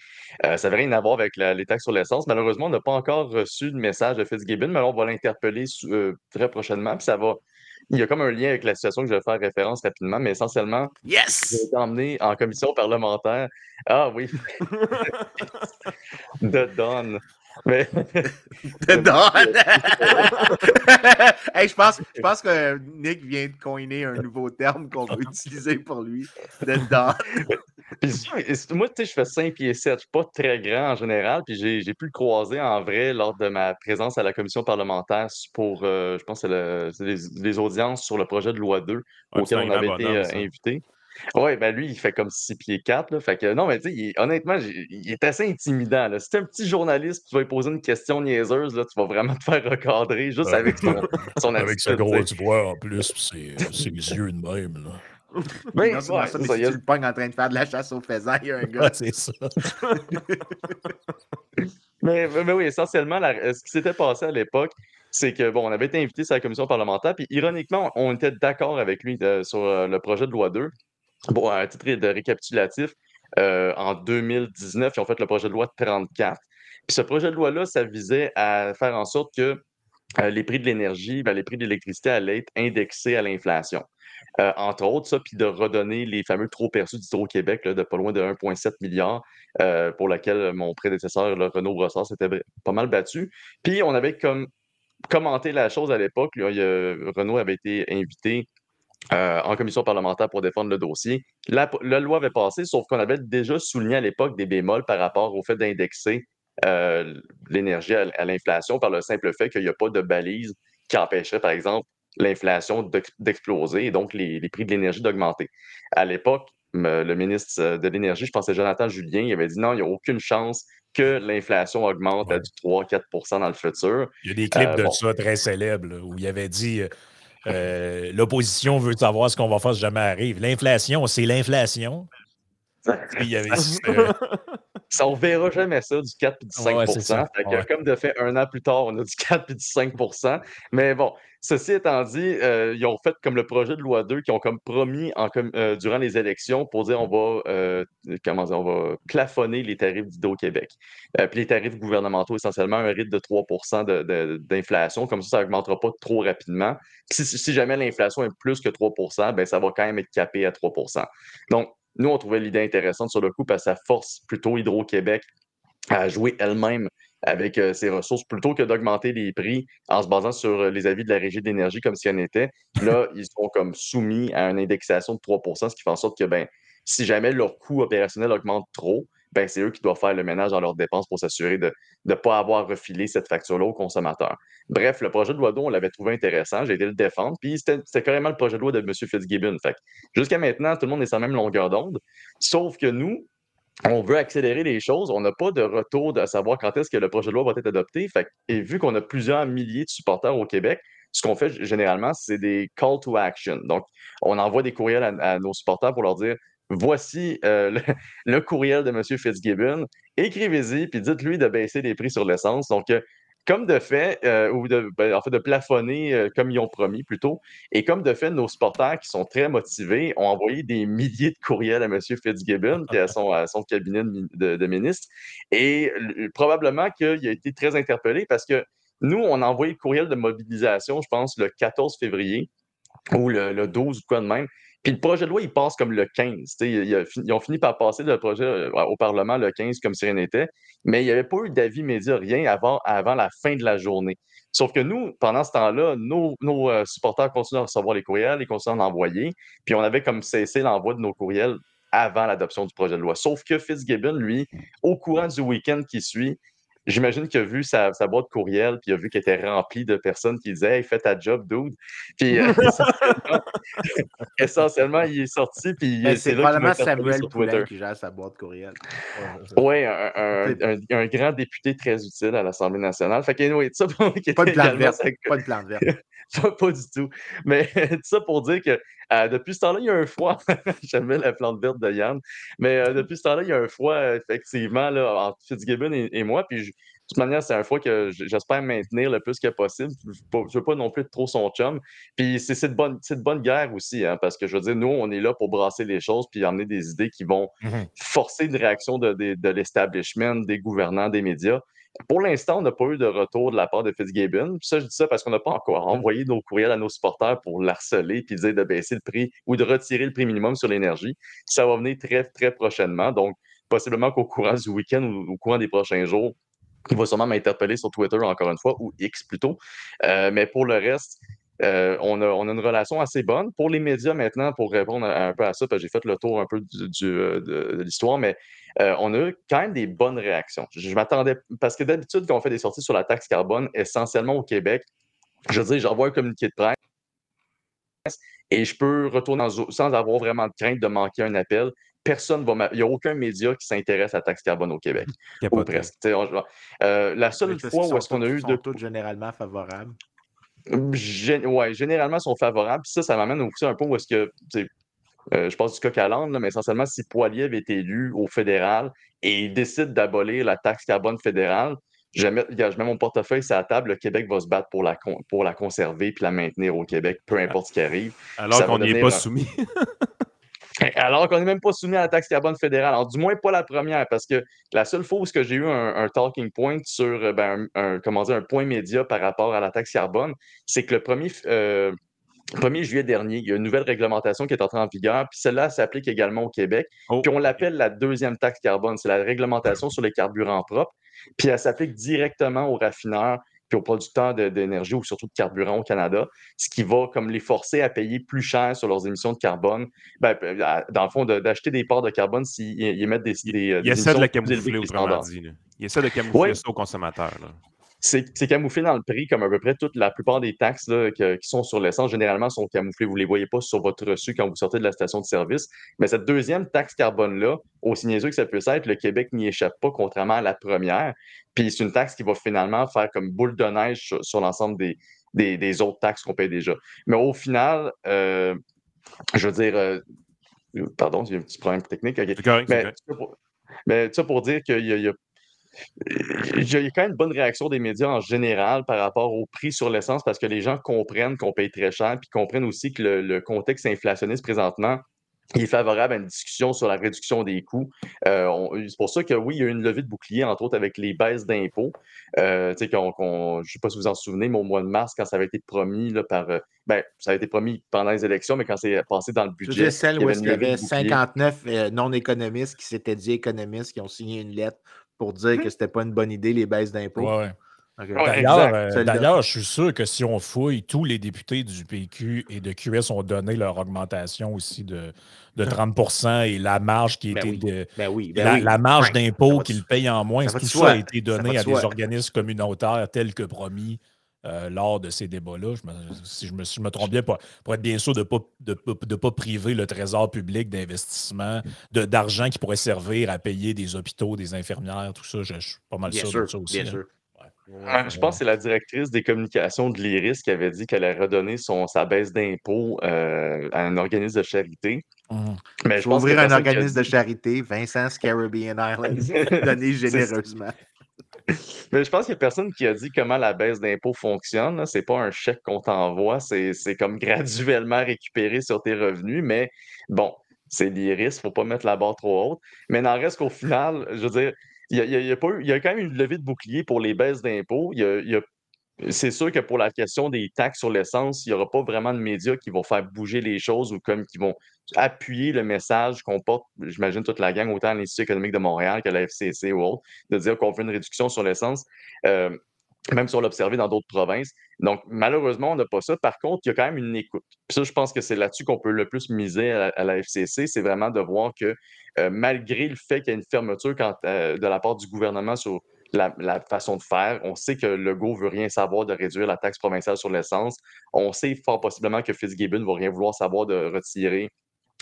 Euh, ça n'avait rien à voir avec les taxes sur l'essence. Malheureusement, on n'a pas encore reçu de message de Fitzgibbon, mais on va l'interpeller euh, très prochainement. Puis ça va il y a comme un lien avec la situation que je vais faire référence rapidement, mais essentiellement, yes! j'ai été emmené en commission parlementaire. Ah oui. de Don. Mais... de Don! hey, je, pense, je pense que Nick vient de coiner un nouveau terme qu'on veut utiliser pour lui. De Don. moi, tu sais, je fais 5 pieds 7. Je suis pas très grand en général. Puis j'ai pu le croiser en vrai lors de ma présence à la commission parlementaire pour, euh, je pense, les, audiences sur le projet de loi 2 auquel on avait été euh, invité. Oui, ben lui, il fait comme 6 pieds 4. Là, fait que, non, mais tu sais, honnêtement, il est assez intimidant. Là. Si t'es un petit journaliste, tu vas lui poser une question niaiseuse, là, tu vas vraiment te faire recadrer juste avec son, son Avec ce gros bois en plus, c'est les yeux de même. Là. Mais, non, ça, mais si tu le pognes en train de faire de la chasse aux faisans, il y a un gars. c'est ça. mais, mais, oui, essentiellement, ce qui s'était passé à l'époque, c'est que, bon, on avait été invité sur la commission parlementaire, puis ironiquement, on était d'accord avec lui euh, sur euh, le projet de loi 2. Bon, à titre de récapitulatif, euh, en 2019, ils ont fait le projet de loi 34. Puis ce projet de loi-là, ça visait à faire en sorte que les prix de l'énergie, ben, les prix de l'électricité allaient être indexés à l'inflation. Euh, entre autres, ça, puis de redonner les fameux trop perçus d'Hydro-Québec de pas loin de 1,7 milliard, euh, pour lequel mon prédécesseur, le Renaud Brossard, s'était pas mal battu. Puis on avait comme commenté la chose à l'époque. Renaud avait été invité euh, en commission parlementaire pour défendre le dossier. La, loi avait passé, sauf qu'on avait déjà souligné à l'époque des bémols par rapport au fait d'indexer l'énergie à l'inflation par le simple fait qu'il n'y a pas de balise qui empêcherait, par exemple, l'inflation d'exploser et donc les, prix de l'énergie d'augmenter. À l'époque, le ministre euh, de l'Énergie, je pense que Jonathan Julien, il avait dit non, il n'y a aucune chance que l'inflation augmente à du 3-4% dans le futur. Il y a des clips euh, de ça très célèbres où il avait dit euh, l'opposition veut savoir ce qu'on va faire si jamais arrive. L'inflation, c'est l'inflation. il y avait ça, on verra jamais ça du 4 et du 5 Comme de fait, un an plus tard, on a du 4 et du 5 Mais bon, ceci étant dit, euh, ils ont fait comme le projet de loi 2 qui ont comme promis euh, durant les élections pour dire on va, euh, comment plafonner les tarifs d'Hydro-Québec. puis les tarifs gouvernementaux, essentiellement, un rythme de 3% d'inflation. Comme ça, ça n'augmentera pas trop rapidement. Si, si jamais l'inflation est plus que 3% ben, ça va quand même être capé à 3% Donc, nous, on trouvait l'idée intéressante sur le coup parce que ça force plutôt Hydro-Québec à jouer elle-même avec euh, ses ressources plutôt que d'augmenter les prix en se basant sur euh, les avis de la Régie d'énergie comme si en était. Là, ils sont comme soumis à une indexation de 3% ce qui fait en sorte que ben, si jamais leur coût opérationnel augmente trop, ben, c'est eux qui doivent faire le ménage dans leurs dépenses pour s'assurer de ne pas avoir refilé cette facture-là aux consommateurs. Bref, le projet de loi d'eau, on l'avait trouvé intéressant, j'ai été le défendre, puis c'était carrément le projet de loi de M. Fitzgibbon. Jusqu'à maintenant, tout le monde est sur la même longueur d'onde, sauf que nous, on veut accélérer les choses, on n'a pas de retour de savoir quand est-ce que le projet de loi va être adopté. et vu qu'on a plusieurs milliers de supporters au Québec, ce qu'on fait généralement, c'est des call to action. Donc, on envoie des courriels à nos supporters pour leur dire voici euh, le, courriel de M. Fitzgibbon, écrivez-y, puis dites-lui de baisser les prix sur l'essence. Donc, euh, comme de fait, euh, ou ben, en fait, de plafonner comme ils ont promis plutôt, et comme de fait, nos supporters qui sont très motivés ont envoyé des milliers de courriels à M. Fitzgibbon à son, à son cabinet de, ministre. Et probablement qu'il a été très interpellé parce que nous, on a envoyé le courriel de mobilisation, je pense, le 14 février ou le 12 ou quoi de même. Puis le projet de loi, il passe comme le 15. Ils, ont fini par passer le projet euh, au Parlement le 15 comme si rien n'était, mais il n'y avait pas eu d'avis média, rien avant, avant la fin de la journée. Sauf que nous, pendant ce temps-là, nos, euh, supporters continuent à recevoir les courriels, ils continuent à en envoyer, puis on avait comme cessé l'envoi de nos courriels avant l'adoption du projet de loi. Sauf que Fitzgibbon, lui, au courant du week-end qui suit, j'imagine qu'il a vu sa, sa boîte courriel, puis il a vu qu'elle était remplie de personnes qui disaient Hey, fais ta job, dude. Puis euh, essentiellement, essentiellement, il est sorti, puis Ben, c'est probablement Samuel sur Twitter. qui gère sa boîte courriel. Oui, un, un- un- un grand député très utile à l'Assemblée nationale. Fait que, anyway, ça qui Pas de était plante également verte. sa- Pas de plante verte. pas, pas du tout. Mais tout ça pour dire que euh, depuis ce temps-là, il y a un foie. J'aimais la plante verte de Yann. Mais euh, depuis ce temps-là, il y a un foie, euh, effectivement, là, entre Fitzgibbon et, et moi. Puis, je- de toute manière, c'est un foie que j'espère maintenir le plus que possible. Je ne veux pas non plus être trop son chum. Puis, c'est de, bonne, c'est de bonne guerre aussi, hein, parce que je veux dire, nous, on est là pour brasser les choses puis amener des idées qui vont Mhm. forcer une réaction de, de, de l'establishment, des gouvernants, des médias. Pour l'instant, on n'a pas eu de retour de la part de Fitzgibbon. Puis ça, je dis ça parce qu'on n'a pas encore envoyé nos courriels à nos supporters pour l'harceler puis dire de baisser le prix ou de retirer le prix minimum sur l'énergie. Ça va venir très, très prochainement. Donc, possiblement qu'au courant du week-end ou au courant des prochains jours, il va sûrement m'interpeller sur Twitter encore une fois, ou X plutôt. Euh, mais pour le reste, euh, on, a, on a une relation assez bonne. Pour les médias maintenant, pour répondre à- un peu à ça, parce que j'ai fait le tour un peu du- du, euh, de, de l'histoire, mais euh, on a eu quand même des bonnes réactions. Je, je m'attendais, parce que d'habitude, quand on fait des sorties sur la taxe carbone, essentiellement au Québec, je veux dire, j'envoie un communiqué de presse et je peux retourner en sans avoir vraiment de crainte de manquer un appel. Personne va m'a- Il n'y a aucun média qui s'intéresse à la taxe carbone au Québec. Ou presque. Euh, la seule fois où est-ce qu'on a eu sont de généralement favorables. Gé- ouais, généralement, sont favorables. Puis ça, ça m'amène aussi un peu où est-ce que, euh, je pense du coq à l'âne, mais essentiellement, si Poilier avait été élu au fédéral et il décide d'abolir la taxe carbone fédérale, je mets, regarde, je mets mon portefeuille sur la table, le Québec va se battre pour la, pour la conserver puis la maintenir au Québec, peu importe ce qui arrive. Alors qu'on n'y est pas un- soumis. Alors qu'on n'est même pas soumis à la taxe carbone fédérale. Alors, du moins, pas la première, parce que la seule fois où j'ai eu un, un talking point sur euh, ben, un, un- comment dire, un point média par rapport à la taxe carbone, c'est que le 1er, f- euh, 1er juillet dernier, il y a une nouvelle réglementation qui est entrée en vigueur, puis celle-là elle s'applique également au Québec. Oh. Puis on l'appelle la deuxième taxe carbone. C'est la réglementation sur les carburants propres. Puis elle s'applique directement aux raffineurs puis aux producteurs de- d'énergie ou surtout de carburant au Canada, ce qui va comme les forcer à payer plus cher sur leurs émissions de carbone. Ben, dans le fond, de- d'acheter des parts de carbone s'ils ils émettent des, des, euh, Il des essaie de émissions la camoufler, autrement standards. dit. là. Il essaie de camoufler Ouais. ça aux consommateurs. là. C'est camouflé dans le prix, comme à peu près toute la plupart des taxes là, que- qui sont sur l'essence, généralement, sont camouflées. Vous ne les voyez pas sur votre reçu quand vous sortez de la station de service. Mais cette deuxième taxe carbone-là, aussi niaiseux que ça peut être, le Québec n'y échappe pas, contrairement à la première. Puis c'est une taxe qui va finalement faire comme boule de neige sur, sur l'ensemble des, des, des autres taxes qu'on paye déjà. Mais au final, euh, je veux dire, euh, pardon, a un petit problème technique. ok. C'est correct, c'est Mais, correct. ça pour, mais ça pour dire qu'il y a, il y a- il y a quand même une bonne réaction des médias en général par rapport au prix sur l'essence parce que les gens comprennent qu'on paye très cher puis comprennent aussi que le, le contexte inflationniste présentement il est favorable à une discussion sur la réduction des coûts. Euh, c'est pour ça que oui, il y a eu une levée de bouclier, entre autres avec les baisses d'impôts. Euh, je ne sais pas si vous vous en souvenez, mais au mois de mars, quand ça avait été promis là, par. euh, ben, ça avait été promis pendant les élections, mais quand c'est passé dans le budget. celle il où qu'il y avait bouclier. 59 euh, non-économistes qui s'étaient dit économistes, qui ont signé une lettre pour dire que c'était pas une bonne idée, les baisses d'impôts. Ouais. Ouais, D'ailleurs, euh, d'ailleurs, je suis sûr que si on fouille, tous les députés du PQ et de QS ont donné leur augmentation aussi de, de 30% et la marge qui Ben était oui. de, Ben oui, ben la, oui. la marge d'impôt qu'ils payent en moins, ça tout ça a été donné de à des organismes communautaires tels que promis euh, lors de ces débats-là. Si je me, si je me trompe bien, pour, pour être bien sûr de ne pas, de, pas- de pas priver le trésor public d'investissement, de- d'argent qui pourrait servir à payer des hôpitaux, des infirmières, tout ça. Je, je suis pas mal Bien sûr sûr, de ça aussi. bien hein. sûr. Ouais, je pense que c'est la directrice des communications de l'IRIS qui avait dit qu'elle allait redonner son, sa baisse d'impôt euh, à un organisme de charité. Mhm. Mais Je je vais ouvrir un a organisme de charité, Vincent's Caribbean Islands, donné généreusement. Mais je pense qu'il n'y a personne qui a dit comment la baisse d'impôt fonctionne. Ce n'est pas un chèque qu'on t'envoie, c'est comme graduellement récupéré sur tes revenus. Mais bon, c'est l'IRIS, il ne faut pas mettre la barre trop haute. Mais n'en reste qu'au final, je veux dire, il y a, quand même une levée de bouclier pour les baisses d'impôts. Y a- c'est sûr que pour la question des taxes sur l'essence, il n'y aura pas vraiment de médias qui vont faire bouger les choses ou comme qui vont appuyer le message qu'on porte, j'imagine, toute la gang, autant à l'Institut économique de Montréal que la FCC ou autre, de dire qu'on veut une réduction sur l'essence, euh, même si on l'a observé dans d'autres provinces. Donc, malheureusement, on n'a pas ça. Par contre, il y a quand même une écoute. Ça, je pense que c'est là-dessus qu'on peut le plus miser à la, FCC, c'est vraiment de voir que euh, malgré le fait qu'il y a une fermeture euh, de la part du gouvernement sur la, façon de faire. On sait que Legault veut rien savoir de réduire la taxe provinciale sur l'essence. On sait fort possiblement que Fitzgibbon ne va rien vouloir savoir de retirer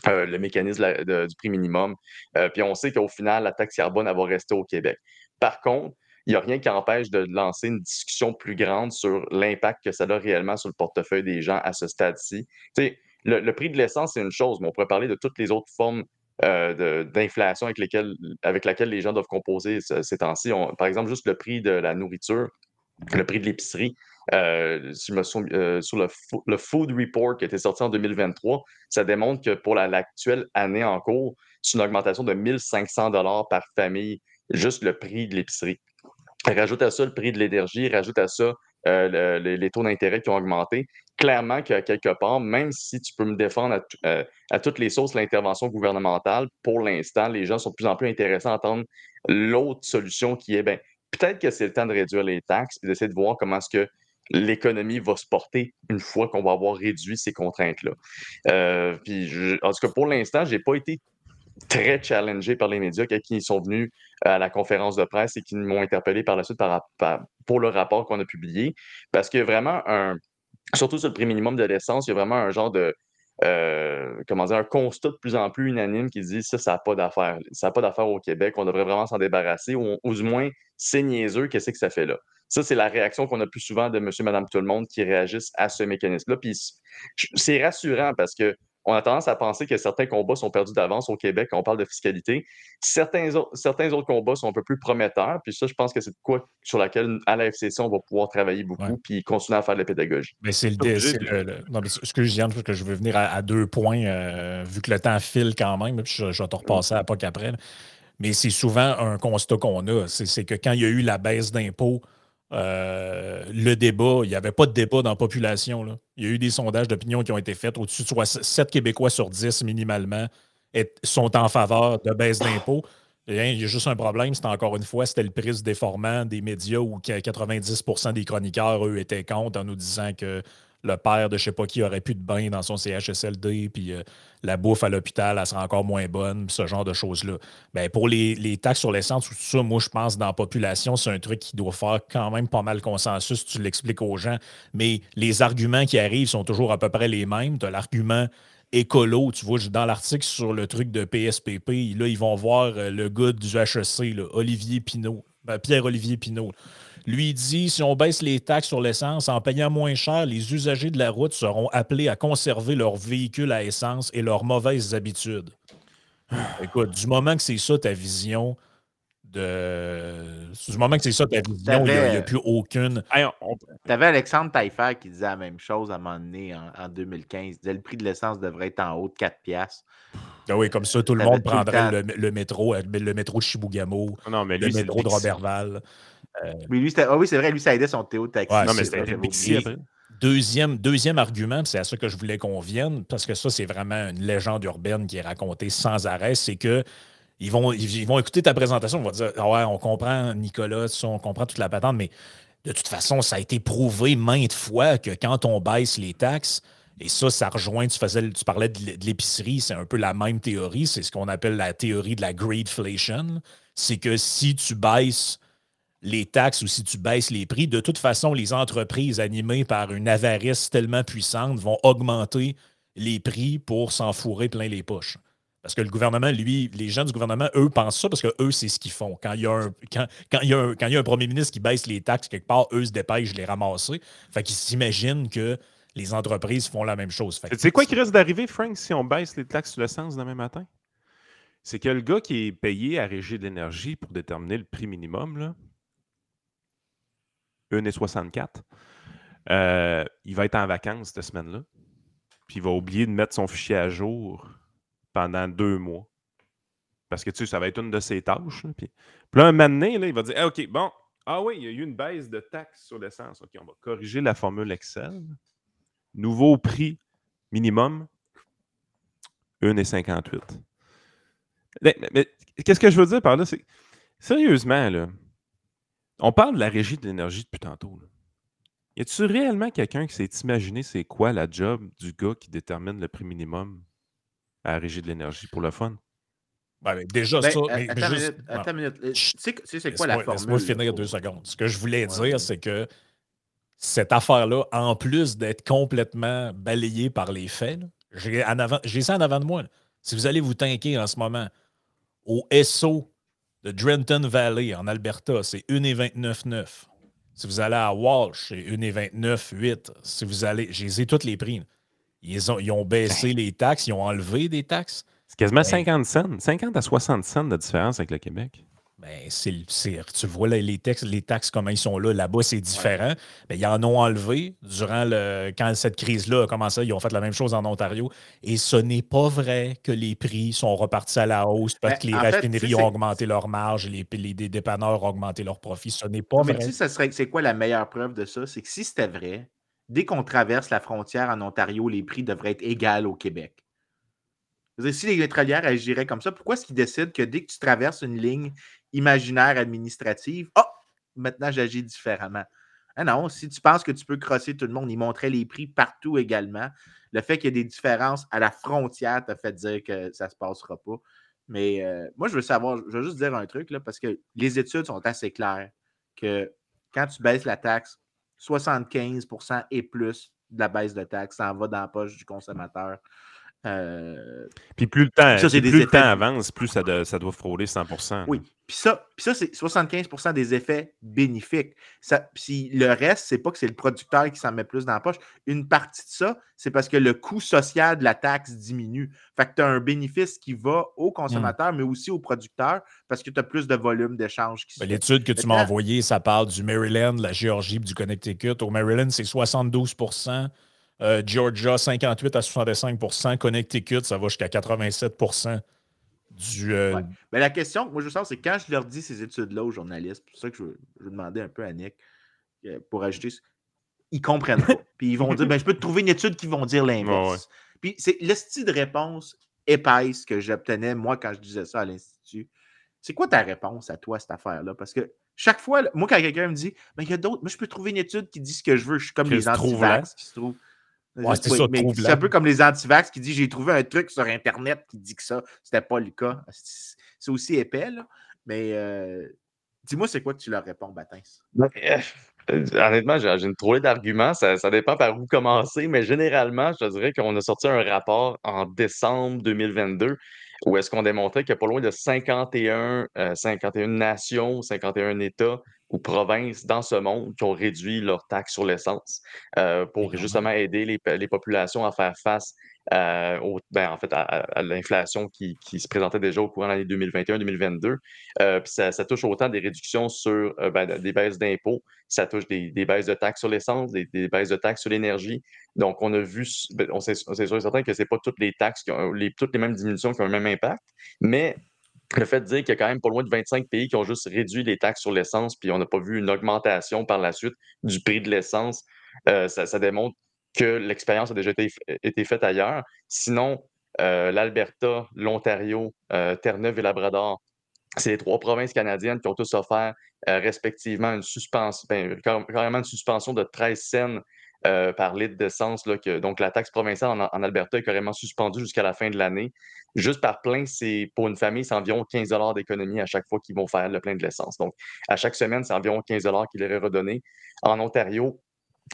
euh, le mécanisme du prix minimum. Euh, puis on sait qu'au final, la taxe carbone, elle va rester au Québec. Par contre, il n'y a rien qui empêche de lancer une discussion plus grande sur l'impact que ça a réellement sur le portefeuille des gens à ce stade-ci. Le, le prix de l'essence, c'est une chose, mais on pourrait parler de toutes les autres formes euh, d'inflation avec, laquelle les gens doivent composer ces temps-ci. Par exemple, juste le prix de la nourriture, le prix de l'épicerie. Euh, sur, euh, sur le, Food Report qui a été sorti en 2023, ça démontre que pour l'actuelle année en cours, c'est une augmentation de 1500 par famille, juste le prix de l'épicerie. Rajoute à ça le prix de l'énergie, rajoute à ça les, taux d'intérêt qui ont augmenté. Clairement qu'à quelque part, même si tu peux me défendre à, euh, toutes les sauces l'intervention gouvernementale, pour l'instant, les gens sont de plus en plus intéressés à entendre l'autre solution qui est, ben, peut-être que c'est le temps de réduire les taxes et d'essayer de voir comment est-ce que l'économie va se porter une fois qu'on va avoir réduit ces contraintes-là. Euh, puis, en tout cas, pour l'instant, je n'ai pas été très challengés par les médias qui sont venus à la conférence de presse et qui m'ont interpellé par la suite pour le rapport qu'on a publié. Parce qu'il y a vraiment un, surtout sur le prix minimum de l'essence, il y a vraiment un genre de, euh, comment dire, un constat de plus en plus unanime qui dit ça, ça n'a pas d'affaire. Ça n'a pas d'affaire au Québec, on devrait vraiment s'en débarrasser, ou, ou, du moins, c'est niaiseux, qu'est-ce que ça fait là? Ça, c'est la réaction qu'on a plus souvent de monsieur, madame, tout le monde qui réagissent à ce mécanisme-là. Puis c'est rassurant parce que on a tendance à penser que certains combats sont perdus d'avance au Québec quand on parle de fiscalité. Certains, autres, certains autres combats sont un peu plus prometteurs. Puis ça, je pense que c'est quoi sur laquelle, à la FCC, on va pouvoir travailler beaucoup puis continuer à faire de la pédagogie. Mais c'est le, Non, ce que je parce que je veux venir à, deux points, euh, vu que le temps file quand même, puis je, vais te repasser à pas qu'après. Mais c'est souvent un constat qu'on a. C'est que quand il y a eu la baisse d'impôts, euh, le débat, il n'y avait pas de débat dans la population. Il y a eu des sondages d'opinion qui ont été faits. Au-dessus de 7 Québécois sur 10 minimalement sont en faveur de baisse d'impôts. Il y a juste un problème, c'est encore une fois, c'était le prix déformant des médias où 90% des chroniqueurs, eux, étaient contre en nous disant que le père de je sais pas qui aurait plus de bain dans son CHSLD, puis euh, la bouffe à l'hôpital, elle sera encore moins bonne, ce genre de choses-là. Ben, pour les, taxes sur l'essence, tout ça, moi, je pense, dans la population, c'est un truc qui doit faire quand même pas mal consensus, tu l'expliques aux gens. Mais les arguments qui arrivent sont toujours à peu près les mêmes. Tu as l'argument écolo, tu vois, dans l'article sur le truc de PSPP, là, ils vont voir euh, le gars du HEC, Olivier Pinault, ben, Pierre-Olivier Pinault lui dit si on baisse les taxes sur l'essence en payant moins cher, les usagers de la route seront appelés à conserver leur véhicule à essence et leurs mauvaises habitudes. Écoute, du moment que c'est ça ta vision, de... du moment que c'est ça ta vision, il n'y a, plus aucune. Tu avais Alexandre Taillefer qui disait la même chose à un moment donné en, 2015. Il disait le prix de l'essence devrait être en haut de 4 piastres. Ah oui, comme ça, tout le monde prendrait le, métro, le métro de Chibougamau, non, mais le métro de Robertval. Euh, lui, ah oui, c'est vrai, lui, ça aidait son Théo taxi. non, mais c'était Deuxième, deuxième argument, c'est à ça que je voulais qu'on vienne, parce que ça, c'est vraiment une légende urbaine qui est racontée sans arrêt, c'est que ils vont, ils vont écouter ta présentation, on va dire ah ouais, on comprend Nicolas, on comprend toute la patente, mais de toute façon, ça a été prouvé maintes fois que quand on baisse les taxes, et ça, ça rejoint, tu, faisais, tu parlais de l'épicerie, c'est un peu la même théorie, c'est ce qu'on appelle la théorie de la greedflation. C'est que si tu baisses les taxes ou si tu baisses les prix, de toute façon, les entreprises animées par une avarice tellement puissante vont augmenter les prix pour s'enfourrer plein les poches. Parce que le gouvernement, lui, les gens du gouvernement, eux, pensent ça parce que eux, c'est ce qu'ils font. Quand il, y a un, quand, il y a un, quand il y a un premier ministre qui baisse les taxes quelque part, eux se dépêchent de les ramasser. Fait qu'ils s'imaginent que les entreprises font la même chose. C'est quoi qui risque d'arriver, Frank, si on baisse les taxes sur l'essence demain matin? C'est que le gars qui est payé à Régie de l'énergie pour déterminer le prix minimum, là, 1,64. Euh, il va être en vacances cette semaine-là. Puis il va oublier de mettre son fichier à jour pendant deux mois. Parce que tu ça va être une de ses tâches. Puis, là, un moment là, il va dire OK, bon, ah oui, il y a eu une baisse de taxes sur l'essence. OK, on va corriger la formule Excel. Nouveau prix minimum 1,58. Mais, mais qu'est-ce que je veux dire par là? Sérieusement, là, on parle de la régie de l'énergie depuis tantôt. Y a-t-il réellement quelqu'un qui s'est imaginé c'est quoi la job du gars qui détermine le prix minimum à la régie de l'énergie pour le fun? Ben, déjà, Ben, ça. mais- attends une juste- minute, attends une minute. Tu Chut. sais, tu sais c'est quoi la formule? laisse-moi finir là, deux secondes. Ce que je voulais Ouais, dire, c'est que cette affaire-là, en plus d'être complètement balayée par les faits, là, j'ai ça en avant de moi. là. Si vous allez vous tanker en ce moment au SO de Drenton Valley en Alberta, c'est 1,29,9. Si vous allez à Walsh, c'est 1,29,8. Si vous allez, j'ai les ai tous les prix. Ils ont, ils ont baissé les taxes, ils ont enlevé des taxes. C'est quasiment Ben- 50 cents, 50 à 60 cents de différence avec le Québec. Ben, c'est, tu vois là, les, textes, les taxes, comment ils sont là. Là-bas, c'est différent. Ben, ils en ont enlevé durant le. Quand cette crise-là a commencé, ils ont fait la même chose en Ontario. Et ce n'est pas vrai que les prix sont repartis à la hausse parce Ben, que les raffineries tu sais, ont augmenté leur marge les, les, les dépanneurs ont augmenté leurs profits. Ce n'est pas Mais vrai. tu sais, serait, c'est quoi la meilleure preuve de ça? C'est que si c'était vrai, dès qu'on traverse la frontière en Ontario, les prix devraient être égaux au Québec. Si les pétrolières agiraient comme ça, pourquoi est-ce qu'ils décident que dès que tu traverses une ligne imaginaire administrative, oh, maintenant j'agis différemment? Ah non, si tu penses que tu peux crosser tout le monde, ils montraient les prix partout également. Le fait qu'il y ait des différences à la frontière t'a fait dire que ça ne se passera pas. Mais euh, moi, je veux savoir, je veux juste dire un truc, là, parce que les études sont assez claires que quand tu baisses la taxe, 75% et plus de la baisse de taxe, ça en va dans la poche du consommateur. Euh, Puis plus le temps, Ça, des plus le temps avance, plus ça, de- ça doit frôler 100% oui. Puis ça, puis ça c'est 75% des effets bénéfiques. Ça, puis le reste, c'est pas que c'est le producteur qui s'en met plus dans la poche. Une partie de ça, c'est parce que le coût social de la taxe diminue. Fait que tu as un bénéfice qui va au consommateur, mais aussi au producteur parce que tu as plus de volume d'échange qui se Ben, fait. L'étude que tu m'as envoyée, ça parle du Maryland, de la Géorgie et du Connecticut. Au Maryland, c'est 72 euh, Georgia, 58 à 65% Connecticut, ça va jusqu'à 87% du. euh, Ouais. Mais la question, moi, je veux savoir, c'est quand je leur dis ces études-là aux journalistes, c'est pour ça que je, veux- je veux demander un peu à Nick euh, pour ajouter, ils comprennent pas. Puis ils vont dire, ben, je peux te trouver une étude qui vont dire l'inverse. Ouais. Puis c'est le style de réponse épaisse que j'obtenais, moi, quand je disais ça à l'Institut. C'est quoi ta réponse à toi, cette affaire-là? Parce que chaque fois, moi, quand quelqu'un me dit, ben, il y a d'autres, moi, je peux trouver une étude qui dit ce que je veux, je suis comme Que les antivax qui se trouvent. Ouais, c'est Oui, ça, mais trouve c'est là. un peu comme les antivax qui disent j'ai trouvé un truc sur Internet qui dit que ça. C'était pas le cas. C'est aussi épais, là. Mais euh, dis-moi, c'est quoi que tu leur réponds, Batin? Euh, Honnêtement, j'ai j'ai une trollée d'arguments. Ça, ça dépend par où commencer, mais généralement, je te dirais qu'on a sorti un rapport en décembre 2022 où est-ce qu'on démontrait qu'il y a pas loin de 51, euh, 51 nations, 51 États ou provinces dans ce monde qui ont réduit leurs taxes sur l'essence euh, pour justement aider les, les populations à faire face euh, au- ben, en fait, à, l'inflation qui, qui se présentait déjà au courant de l'année 2021-2022. Euh, ça, ça touche autant des réductions sur ben, des baisses d'impôts, ça touche des, des baisses de taxes sur l'essence, des, des baisses de taxes sur l'énergie. Donc, on a vu, ben, on sait sûr et certain que ce n'est pas toutes les taxes, qui ont, les, toutes les mêmes diminutions qui ont le même impact, mais le fait de dire qu'il y a quand même pas loin de 25 pays qui ont juste réduit les taxes sur l'essence, puis on n'a pas vu une augmentation par la suite du prix de l'essence, euh, ça, démontre que l'expérience a déjà été, été faite ailleurs. Sinon, euh, l'Alberta, l'Ontario, euh, Terre-Neuve et Labrador, c'est les trois provinces canadiennes qui ont tous offert euh, respectivement une suspension, ben, car- carrément une suspension de 13 cents euh, par litre d'essence. Donc, la taxe provinciale en, Alberta est carrément suspendue jusqu'à la fin de l'année. Juste par plein, c'est pour une famille, c'est environ 15 d'économie à chaque fois qu'ils vont faire le plein de l'essence. Donc, à chaque semaine, c'est environ 15 qui leur est redonné. En Ontario,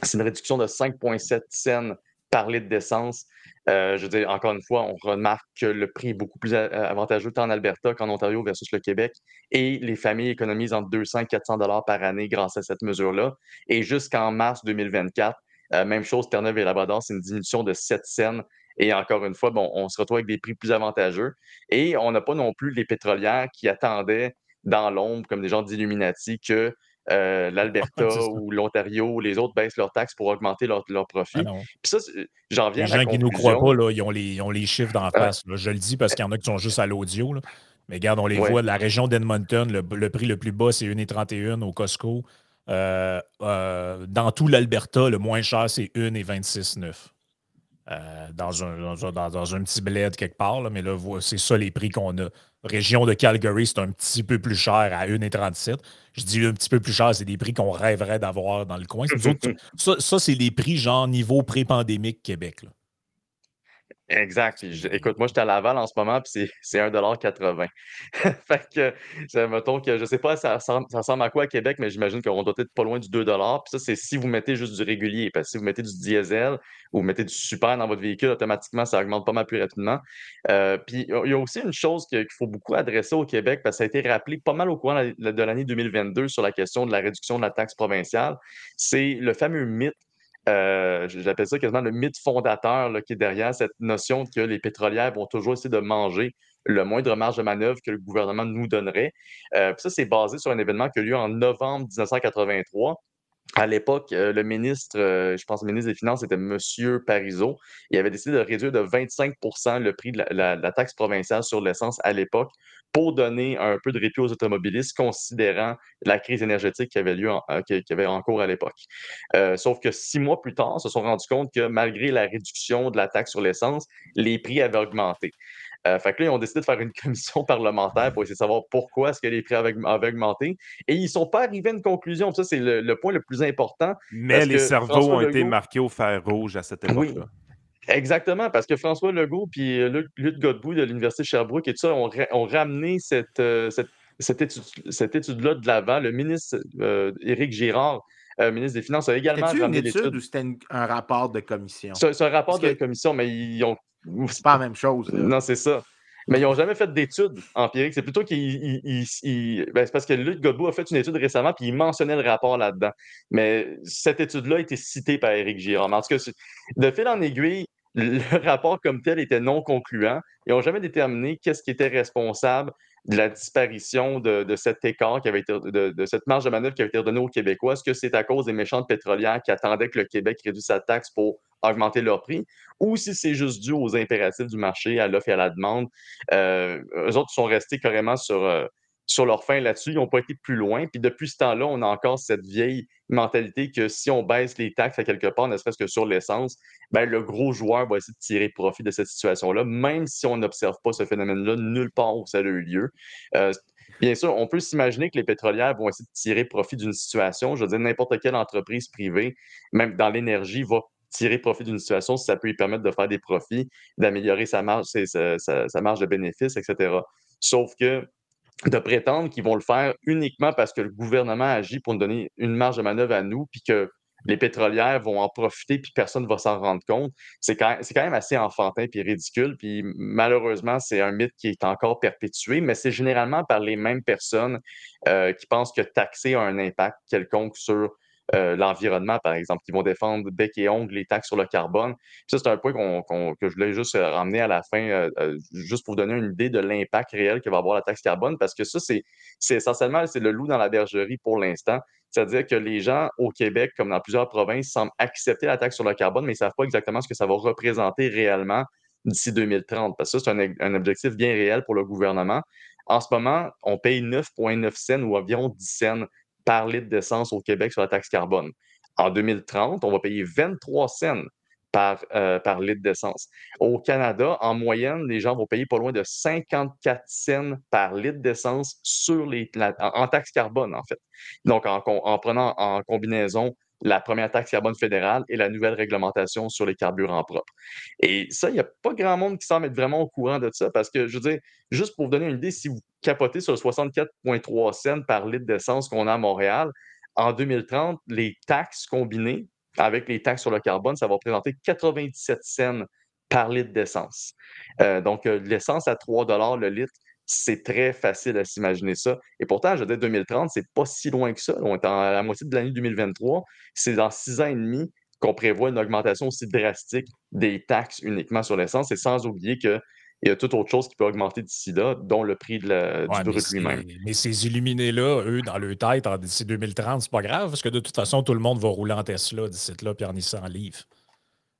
c'est une réduction de 5,7 cents par litre d'essence. Euh, je veux dire, encore une fois, on remarque que le prix est beaucoup plus avantageux en Alberta qu'en Ontario versus le Québec. Et les familles économisent entre 200 et 400 dollars par année grâce à cette mesure-là. Et jusqu'en mars 2024, euh, même chose, Terre-Neuve et Labrador, c'est une diminution de 7 cents. Et encore une fois, bon, on se retrouve avec des prix plus avantageux. Et on n'a pas non plus les pétrolières qui attendaient dans l'ombre, comme des gens d'Illuminati, que euh, l'Alberta ou l'Ontario ou les autres baissent leurs taxes pour augmenter leurs leurs profits. ah. Puis ça, j'en viens Les à la gens qui ne nous croient pas, là, ils, ont les, ils ont les chiffres d'en face. là. Je le dis parce qu'il y en a qui sont juste à l'audio. Mais regarde, on les Ouais. voit. La région d'Edmonton, le, le prix le plus bas, c'est 1,31 au Costco. Euh, euh, dans tout l'Alberta, le moins cher, c'est 1,26,9. Euh, dans, un, dans, un- dans- un petit bled quelque part, là, mais là, c'est ça les prix qu'on a. Région de Calgary, c'est un petit peu plus cher à 1,37. Je dis un petit peu plus cher, c'est des prix qu'on rêverait d'avoir dans le coin. Ça, ça, c'est les prix genre niveau pré-pandémique Québec. là. Exact. écoute, moi, j'étais à Laval en ce moment, puis c'est 1,80 Fait que, ça, mettons que je sais pas, ça ressemble, ça ressemble à quoi à Québec, mais j'imagine qu'on doit être pas loin du 2 Puis ça, c'est si vous mettez juste du régulier. Parce que si vous mettez du diesel ou vous mettez du super dans votre véhicule, automatiquement, ça augmente pas mal plus rapidement. Euh, puis il y a aussi une chose qu'il faut beaucoup adresser au Québec, parce que ça a été rappelé pas mal au courant de l'année 2022 sur la question de la réduction de la taxe provinciale. C'est le fameux mythe euh, j'appelle ça quasiment le mythe fondateur qui est derrière cette notion que les pétrolières vont toujours essayer de manger le moindre marge de manœuvre que le gouvernement nous donnerait. Euh, ça, c'est basé sur un événement qui a eu lieu en novembre 1983. À l'époque, euh, le ministre, je pense le ministre des Finances était M. Parizeau. Il avait décidé de réduire de 25% le prix de la taxe provinciale sur l'essence à l'époque pour donner un peu de répit aux automobilistes, considérant la crise énergétique qui avait lieu euh, qui, avait en cours à l'époque. Euh, sauf que six mois plus tard, se sont rendus compte que malgré la réduction de la taxe sur l'essence, les prix avaient augmenté. Euh, fait que là, ils ont décidé de faire une commission parlementaire pour essayer de savoir pourquoi est-ce que les prix avaient, augmenté. Et ils ne sont pas arrivés à une conclusion. Ça, c'est le, point le plus important. Mais les cerveaux ont été marqués au fer rouge à cette époque-là. Exactement, parce que François Legault et euh, Luc, Godbout de l'Université Sherbrooke et tout ça ont, ramené cette, euh, cette, étude-là de l'avant. Le ministre euh, Éric Girard, ministre des Finances, a également ramené une étude ou c'était un rapport de commission? C'est un rapport de commission, mais ils ont. C'est pas la même chose. Non, c'est ça. Mais ils n'ont jamais fait d'études empiriques. C'est plutôt qu'ils. Ben, c'est parce que Luc Godbout a fait une étude récemment, puis il mentionnait le rapport là-dedans. Mais cette étude-là a été citée par Éric Girard. En tout cas, de fil en aiguille, le rapport comme tel était non concluant. Ils n'ont jamais déterminé qu'est-ce qui était responsable de la disparition de, cet écart qui avait été, de, cette marge de manœuvre qui avait été redonnée aux Québécois? Est-ce que c'est à cause des méchantes pétrolières qui attendaient que le Québec réduise sa taxe pour augmenter leur prix? Ou si c'est juste dû aux impératifs du marché, à l'offre et à la demande? Euh, eux autres sont restés carrément sur, euh, sur leur fin là-dessus. Ils n'ont pas été plus loin. Puis depuis ce temps-là, on a encore cette vieille mentalité que si on baisse les taxes à quelque part, ne serait-ce que sur l'essence, ben, le gros joueur va essayer de tirer profit de cette situation-là, même si on n'observe pas ce phénomène-là nulle part où ça a eu lieu. Euh, bien sûr, on peut s'imaginer que les pétrolières vont essayer de tirer profit d'une situation. Je veux dire, n'importe quelle entreprise privée, même dans l'énergie, va tirer profit d'une situation si ça peut lui permettre de faire des profits, d'améliorer sa marge, sa, sa marge de bénéfice, etc. Sauf que de prétendre qu'ils vont le faire uniquement parce que le gouvernement agit pour nous donner une marge de manœuvre à nous, puis que les pétrolières vont en profiter, puis personne ne va s'en rendre compte. C'est quand, même assez enfantin puis ridicule. Puis malheureusement, c'est un mythe qui est encore perpétué, mais c'est généralement par les mêmes personnes euh, qui pensent que taxer a un impact quelconque sur euh, l'environnement, par exemple, qui vont défendre bec et ongle les taxes sur le carbone. ça, c'est un point que je voulais juste euh, ramener à la fin, euh, juste pour vous donner une idée de l'impact réel que va avoir la taxe carbone, parce que ça, c'est essentiellement c'est le loup dans la bergerie pour l'instant. C'est-à-dire que les gens au Québec, comme dans plusieurs provinces, semblent accepter la taxe sur le carbone, mais ils ne savent pas exactement ce que ça va représenter réellement d'ici 2030, parce que ça, c'est un, un, objectif bien réel pour le gouvernement. En ce moment, on paye 9,9 cents ou environ 10 cents par litre d'essence au Québec sur la taxe carbone. En 2030, on va payer 23 cents par, euh, par litre d'essence. Au Canada, en moyenne, les gens vont payer pas loin de 54 cents par litre d'essence sur en, taxe carbone, en fait. Donc, en, en prenant en combinaison la première taxe carbone fédérale et la nouvelle réglementation sur les carburants propres. Et ça, il n'y a pas grand monde qui semble être vraiment au courant de ça parce que, je veux dire, juste pour vous donner une idée, si vous capotez sur le 64,3 cents par litre d'essence qu'on a à Montréal, en 2030, les taxes combinées avec les taxes sur le carbone, ça va représenter 97 cents par litre d'essence. Euh, donc, euh, l'essence à 3 le litre, c'est très facile à s'imaginer ça. Et pourtant, je dis 2030, c'est pas si loin que ça. On est à la moitié de l'année 2023. C'est dans six ans et demi qu'on prévoit une augmentation aussi drastique des taxes uniquement sur l'essence, et sans oublier qu'il y a toute autre chose qui peut augmenter d'ici là, dont le prix de la, du brut lui-même. Mais ces illuminés-là, eux, dans leur tête, d'ici 2030, c'est pas grave, parce que de toute façon, tout le monde va rouler en Tesla d'ici là, puis en Nissan Leaf.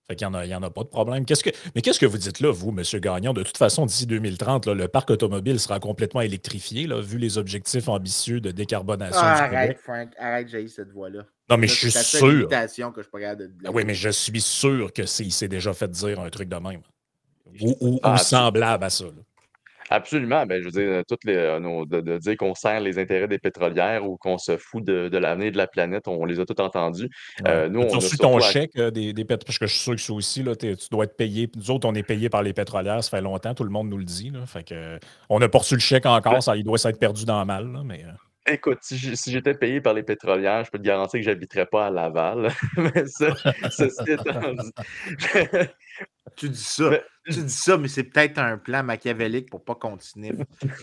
Fait qu'il n'y en, a pas de problème. Qu'est-ce que, mais qu'est-ce que vous dites là, vous, M. Gagnon? De toute façon, d'ici 2030, le parc automobile sera complètement électrifié, là, vu les objectifs ambitieux de décarbonation. Ah, arrête, Frank, arrête, j'ai cette voix-là. Non, mais je suis sûr. Que je ah oui, mais je suis sûr que s'est déjà fait dire un truc de même. Ou, ou, ah, semblable à ça. Absolument. Ben, je veux dire, toutes les, euh, nos- de, de dire qu'on sert les intérêts des pétrolières ou qu'on se fout de, de l'avenir de la planète, on les a tous entendus. Euh, nous, on reçu ton à- chèque euh, des, des pétrolières? Parce que je suis sûr que ça aussi, là, tu dois être payé. Nous autres, on est payé par les pétrolières, ça fait longtemps, tout le monde nous le dit. Là, fait que, euh, on n'a pas reçu le chèque encore, ça, il doit s'être perdu dans le mal. Là, mais, euh, Écoute, si j'étais payé par les pétrolières, je peux te garantir que j'habiterais pas à Laval. Mais ça, ceci étant dit- Tu dis ça. Mais- Tu dis ça, mais c'est peut-être un plan machiavélique pour pas continuer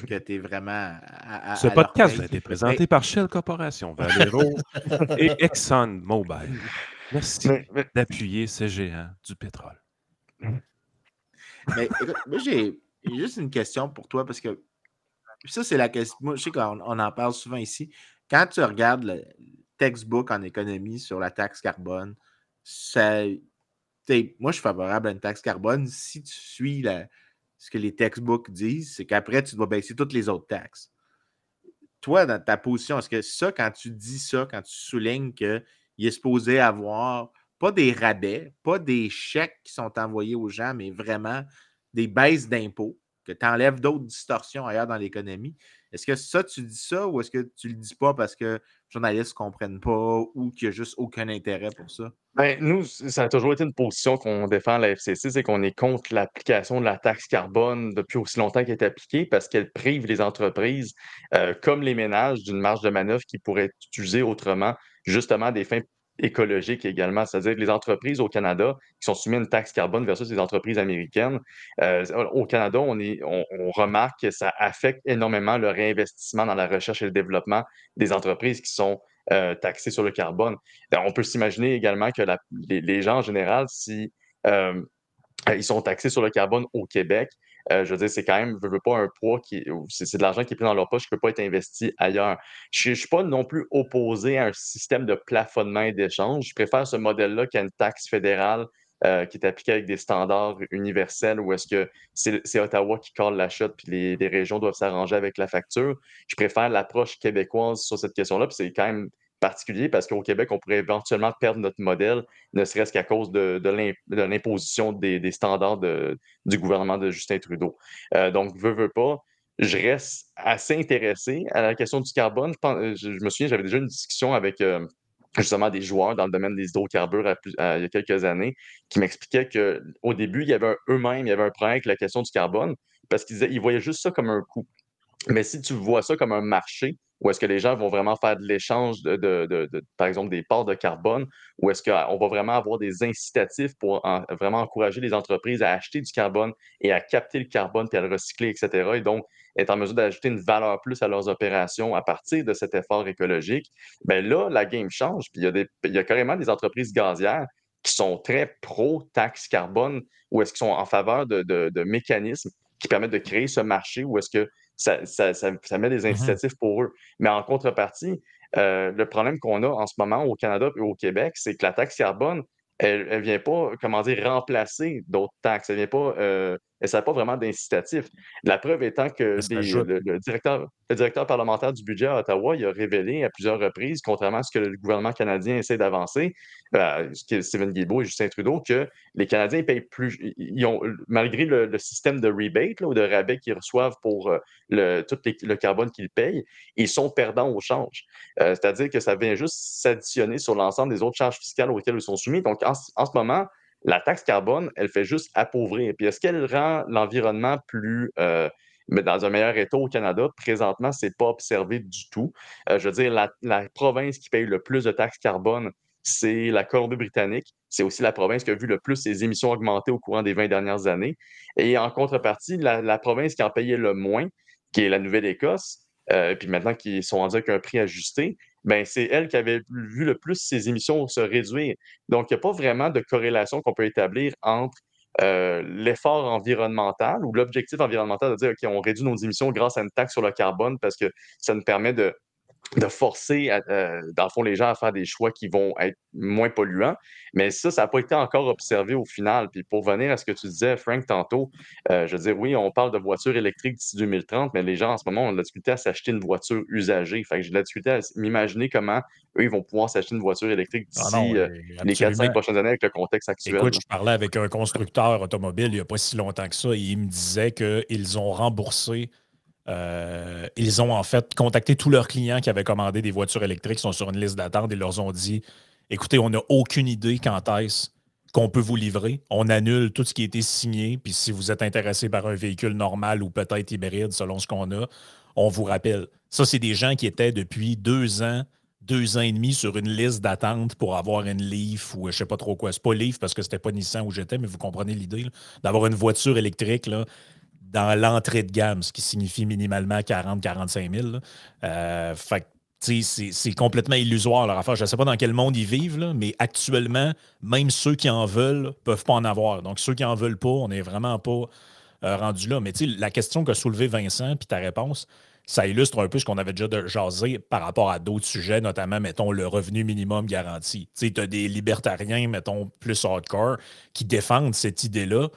que tu es vraiment à, à- Ce à podcast a été présenté par Shell Corporation, Valero et Exxon Mobil. Merci mais- mais- d'appuyer ces géants du pétrole. Mais écoute, moi, j'ai juste une question pour toi parce que ça, c'est la question. Moi, je sais qu'on on en parle souvent ici. Quand tu regardes le textbook en économie sur la taxe carbone, ça, moi, je suis favorable à une taxe carbone si tu suis ce que les textbooks disent, c'est qu'après, tu dois baisser toutes les autres taxes. Toi, dans ta position, est-ce que ça, quand tu dis ça, quand tu soulignes qu'il est supposé avoir pas des rabais, pas des chèques qui sont envoyés aux gens, mais vraiment des baisses d'impôts, que tu enlèves d'autres distorsions ailleurs dans l'économie. Est-ce que ça, tu dis ça ou est-ce que tu le dis pas parce que les journalistes ne comprennent pas ou qu'il n'y a juste aucun intérêt pour ça? Ben, nous, ça a toujours été une position qu'on défend à la FCC, c'est qu'on est contre l'application de la taxe carbone depuis aussi longtemps qu'elle est appliquée parce qu'elle prive les entreprises, euh, comme les ménages, d'une marge de manœuvre qui pourrait être utilisée autrement, justement à des fins écologiques également. C'est-à-dire les entreprises au Canada qui sont soumises à une taxe carbone versus les entreprises américaines, euh, au Canada, on, remarque que ça affecte énormément le réinvestissement dans la recherche et le développement des entreprises qui sont euh, taxées sur le carbone. On peut s'imaginer également que les gens en général, si euh, ils sont taxés sur le carbone au Québec, euh, je veux dire, c'est quand même, je veux pas un poids qui, c'est de l'argent qui est pris dans leur poche qui ne peut pas être investi ailleurs. Je ne suis pas non plus opposé à un système de plafonnement et d'échange. Je préfère ce modèle-là qu'à une taxe fédérale euh, qui est appliquée avec des standards universels où est-ce que c'est c'est Ottawa qui colle la chute puis les, les régions doivent s'arranger avec la facture. Je préfère l'approche québécoise sur cette question-là, puis c'est quand même particulier parce qu'au Québec, on pourrait éventuellement perdre notre modèle, ne serait-ce qu'à cause de, de l'im- de l'imposition des, standards du gouvernement de Justin Trudeau. Euh, donc, veux, veux pas, je reste assez intéressé à la question du carbone. Je, me souviens, j'avais déjà une discussion avec euh, justement des joueurs dans le domaine des hydrocarbures il y a quelques années qui m'expliquaient qu'au début, il y avait eux-mêmes, il y avait un problème avec la question du carbone parce qu'ils voyaient juste ça comme un coût. Mais si tu vois ça comme un marché, où est-ce que les gens vont vraiment faire de l'échange de, par exemple, des parts de carbone, ou est-ce qu'on va vraiment avoir des incitatifs pour en- vraiment encourager les entreprises à acheter du carbone et à capter le carbone puis à le recycler, etc. Et donc, être en mesure d'ajouter une valeur plus à leurs opérations à partir de cet effort écologique, bien là, la game change. Puis il y a, carrément des entreprises gazières qui sont très pro-taxe carbone ou est-ce qu'ils sont en faveur de, de- mécanismes qui permettent de créer ce marché où est-ce que ça, ça- ça- ça met des incitatifs pour eux. Mais en contrepartie, euh, le problème qu'on a en ce moment au Canada et au Québec, c'est que la taxe carbone, elle ne vient pas, comment dire, remplacer d'autres taxes. Elle vient pas, euh, elle n'a pas vraiment d'incitatif. La preuve étant que des- le, le directeur, le directeur parlementaire du budget à Ottawa, il a révélé à plusieurs reprises, contrairement à ce que le gouvernement canadien essaie d'avancer, euh, Stephen Guilbeault et Justin Trudeau, que les Canadiens payent plus, ils- ils ont, malgré le, le système de rebate là, ou de rabais qu'ils reçoivent pour euh, le, tout les- le carbone qu'ils payent, ils sont perdants au change. Euh, C'est-à-dire que ça vient juste s'additionner sur l'ensemble des autres charges fiscales auxquelles ils sont soumis. Donc, en ce moment, la taxe carbone, elle fait juste appauvrir. Puis, est-ce qu'elle rend l'environnement plus, euh, mais dans un meilleur état au Canada? Présentement, ce n'est pas observé du tout. Euh, je veux dire, la, province qui paye le plus de taxes carbone, c'est la Colombie-Britannique. C'est aussi la province qui a vu le plus ses émissions augmenter au courant des 20 dernières années. Et en contrepartie, la, la province qui en payait le moins, qui est la Nouvelle-Écosse, euh, puis maintenant qui sont rendus avec un prix ajusté, ben c'est elle qui avait vu le plus ses émissions se réduire. Donc, il n'y a pas vraiment de corrélation qu'on peut établir entre euh, l'effort environnemental ou l'objectif environnemental de dire, OK, on réduit nos émissions grâce à une taxe sur le carbone parce que ça nous permet de de forcer, euh, dans le fond, les gens à faire des choix qui vont être moins polluants. Mais ça, ça n'a pas été encore observé au final. Puis pour venir à ce que tu disais, Frank, tantôt, euh, je veux dire, oui, on parle de voitures électriques d'ici 2030, mais les gens, en ce moment, ont de la difficulté à s'acheter une voiture usagée. Fait que j'ai de la difficulté à m'imaginer comment eux, ils vont pouvoir s'acheter une voiture électrique ah d'ici euh, les 4-5 prochaines années avec le contexte actuel. Écoute, je parlais avec un constructeur automobile il n'y a pas si longtemps que ça, et il me disait qu'ils ont remboursé euh, ils ont en fait contacté tous leurs clients qui avaient commandé des voitures électriques, qui sont sur une liste d'attente et leur ont dit écoutez, on n'a aucune idée quand est-ce qu'on peut vous livrer. On annule tout ce qui a été signé. Puis si vous êtes intéressé par un véhicule normal ou peut-être hybride, selon ce qu'on a, on vous rappelle. Ça, c'est des gens qui étaient depuis deux ans, deux ans et demi sur une liste d'attente pour avoir une Leaf ou je sais pas trop quoi. C'est pas Leaf parce que c'était pas Nissan où j'étais, mais vous comprenez l'idée d'avoir une voiture électrique. Là, dans l'entrée de gamme, ce qui signifie minimalement 40-45 000. Euh, c'est complètement illusoire leur affaire. Je ne sais pas dans quel monde ils vivent, mais actuellement, même ceux qui en veulent ne peuvent pas en avoir. Donc, ceux qui en veulent pas, on n'est vraiment pas euh, rendu là. Mais la question qu'a soulevée Vincent, puis ta réponse, ça illustre un peu ce qu'on avait déjà jasé par rapport à d'autres sujets, notamment, mettons, le revenu minimum garanti. Tu as des libertariens, mettons, plus hardcore, qui défendent cette idée-là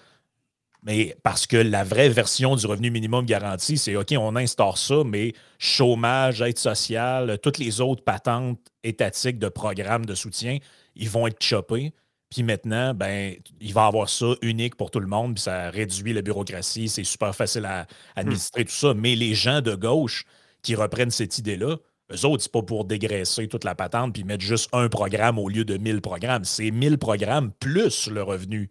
mais parce que la vraie version du revenu minimum garanti, c'est OK, on instaure ça, mais chômage, aide sociale, toutes les autres patentes étatiques de programmes de soutien, ils vont être chopés. Puis maintenant, ben, il va avoir ça unique pour tout le monde, puis ça réduit la bureaucratie, c'est super facile à administrer, tout ça. Mais les gens de gauche qui reprennent cette idée-là, eux autres, c'est pas pour dégraisser toute la patente puis mettre juste un programme au lieu de 1000 programmes. C'est 1000 programmes plus le revenu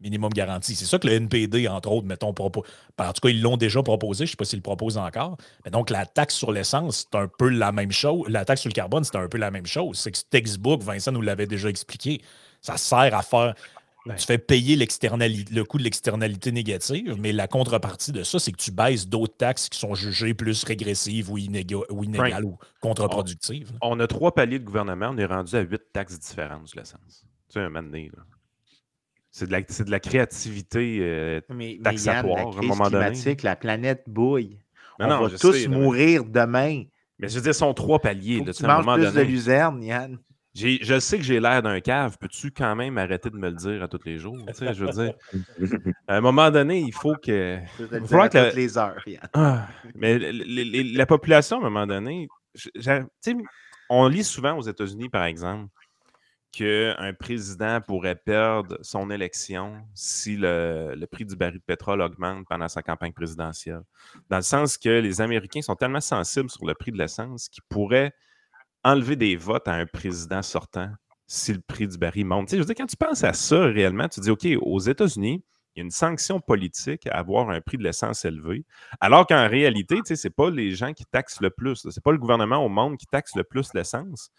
minimum garanti. C'est ça que le NPD, entre autres, mettons, propose. En tout cas, ils l'ont déjà proposé. Je ne sais pas s'ils le proposent encore. Mais donc, la taxe sur l'essence, c'est un peu la même chose. La taxe sur le carbone, c'est un peu la même chose. C'est que ce textbook, Vincent nous l'avait déjà expliqué, ça sert à faire. Tu fais payer le coût de l'externalité négative, mais la contrepartie de ça, c'est que tu baisses d'autres taxes qui sont jugées plus régressives ou, inégales ou contre-productives. On, a trois paliers de gouvernement, on est rendu à huit taxes différentes sur l'essence. Tu sais, un moment donné, là. C'est de, la, de la créativité euh, taxatoire à un moment donné. La planète bouille. On va tous mourir demain. Mais je veux dire, ce sont trois paliers. Là, tu manges plus donné. de luzerne, Yann. Je sais que j'ai l'air d'un cave. Peux-tu quand même arrêter de me le dire à tous les jours? je veux dire, à un moment donné, il faut que. Il faut que les heures, Yann. Ah, mais la population, à un moment donné, on lit souvent aux États-Unis, par exemple, qu'un président pourrait perdre son élection si le, prix du baril de pétrole augmente pendant sa campagne présidentielle? Dans le sens que les Américains sont tellement sensibles sur le prix de l'essence qu'ils pourraient enlever des votes à un président sortant si le prix du baril monte. je quand tu penses à ça réellement, tu dis, OK, aux États-Unis, il y a une sanction politique à avoir un prix de l'essence élevé, alors qu'en réalité, ce n'est pas les gens qui taxent le plus. Ce n'est pas le gouvernement au monde qui taxe le plus l'essence.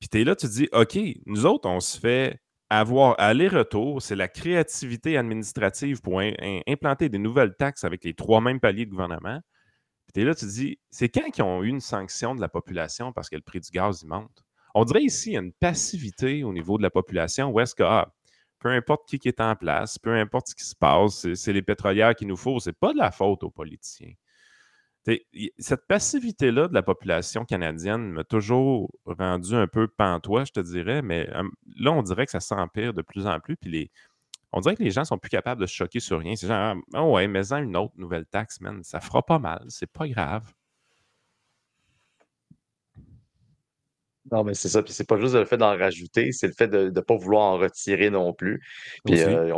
Puis tu es là, tu te dis, OK, nous autres, on se fait avoir aller-retour, c'est la créativité administrative pour implanter des nouvelles taxes avec les trois mêmes paliers de gouvernement. Puis tu es là, tu te dis, c'est quand qu'ils ont eu une sanction de la population parce que le prix du gaz, il monte? On dirait ici, il y a une passivité au niveau de la population où est-ce que, ah, peu importe qui, est en place, peu importe ce qui se passe, c'est les pétrolières qu'il nous faut, c'est pas de la faute aux politiciens cette passivité-là de la population canadienne m'a toujours rendu un peu pantois, je te dirais, mais là, on dirait que ça s'empire de plus en plus. Puis les, on dirait que les gens sont plus capables de se choquer sur rien. C'est genre, ah ouais, mais en une autre nouvelle taxe, man, ça fera pas mal, c'est pas grave. Non, mais c'est ça. Puis c'est pas juste le fait d'en rajouter, c'est le fait de ne pas vouloir en retirer non plus. Puis, euh,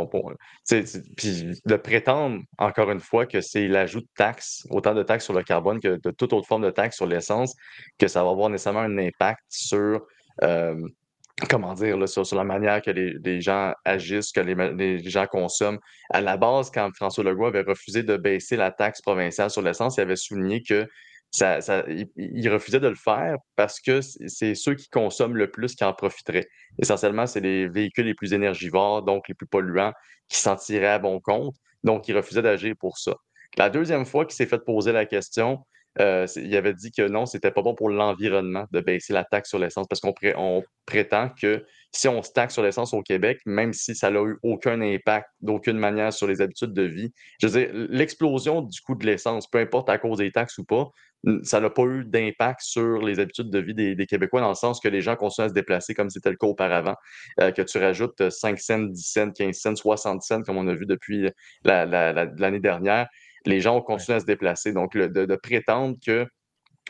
puis de prétendre, encore une fois, que c'est l'ajout de taxes, autant de taxes sur le carbone que de toute autre forme de taxe sur l'essence, que ça va avoir nécessairement un impact sur, euh, comment dire, sur, la manière que les, gens agissent, que les, les, gens consomment. À la base, quand François Legault avait refusé de baisser la taxe provinciale sur l'essence, il avait souligné que ça, il, refusait de le faire parce que c'est ceux qui consomment le plus qui en profiteraient. Essentiellement, c'est les véhicules les plus énergivores, donc les plus polluants, qui s'en tiraient à bon compte. Donc, il refusait d'agir pour ça. La deuxième fois qu'il s'est fait poser la question, euh, il avait dit que non, c'était pas bon pour l'environnement de baisser la taxe sur l'essence parce qu'on on prétend que si on se taxe sur l'essence au Québec, même si ça n'a eu aucun impact d'aucune manière sur les habitudes de vie, je veux dire, l'explosion du coût de l'essence, peu importe à cause des taxes ou pas, ça n'a pas eu d'impact sur les habitudes de vie des, Québécois dans le sens que les gens continuent à se déplacer comme c'était le cas auparavant, euh, que tu rajoutes 5 cents, 10 cents, 15 cents, 60 cents comme on a vu depuis l'année dernière les gens ont continué à se déplacer. Donc, de, prétendre que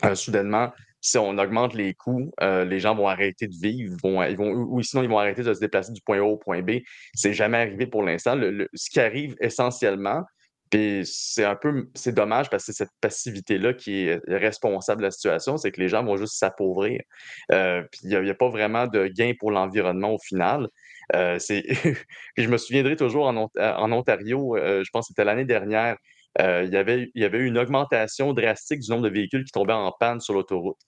euh, soudainement, si on augmente les coûts, euh, les gens vont arrêter de vivre, vont, ils vont, ou, sinon ils vont arrêter de se déplacer du point A au point B. C'est jamais arrivé pour l'instant. ce qui arrive essentiellement, puis c'est un peu, c'est dommage parce que c'est cette passivité-là qui est responsable de la situation, c'est que les gens vont juste s'appauvrir. Euh, puis il n'y a, pas vraiment de gain pour l'environnement au final. c'est... je me souviendrai toujours en, en Ontario, je pense que c'était l'année dernière, euh, il, y avait, il y avait eu une augmentation drastique du nombre de véhicules qui tombaient en panne sur l'autoroute.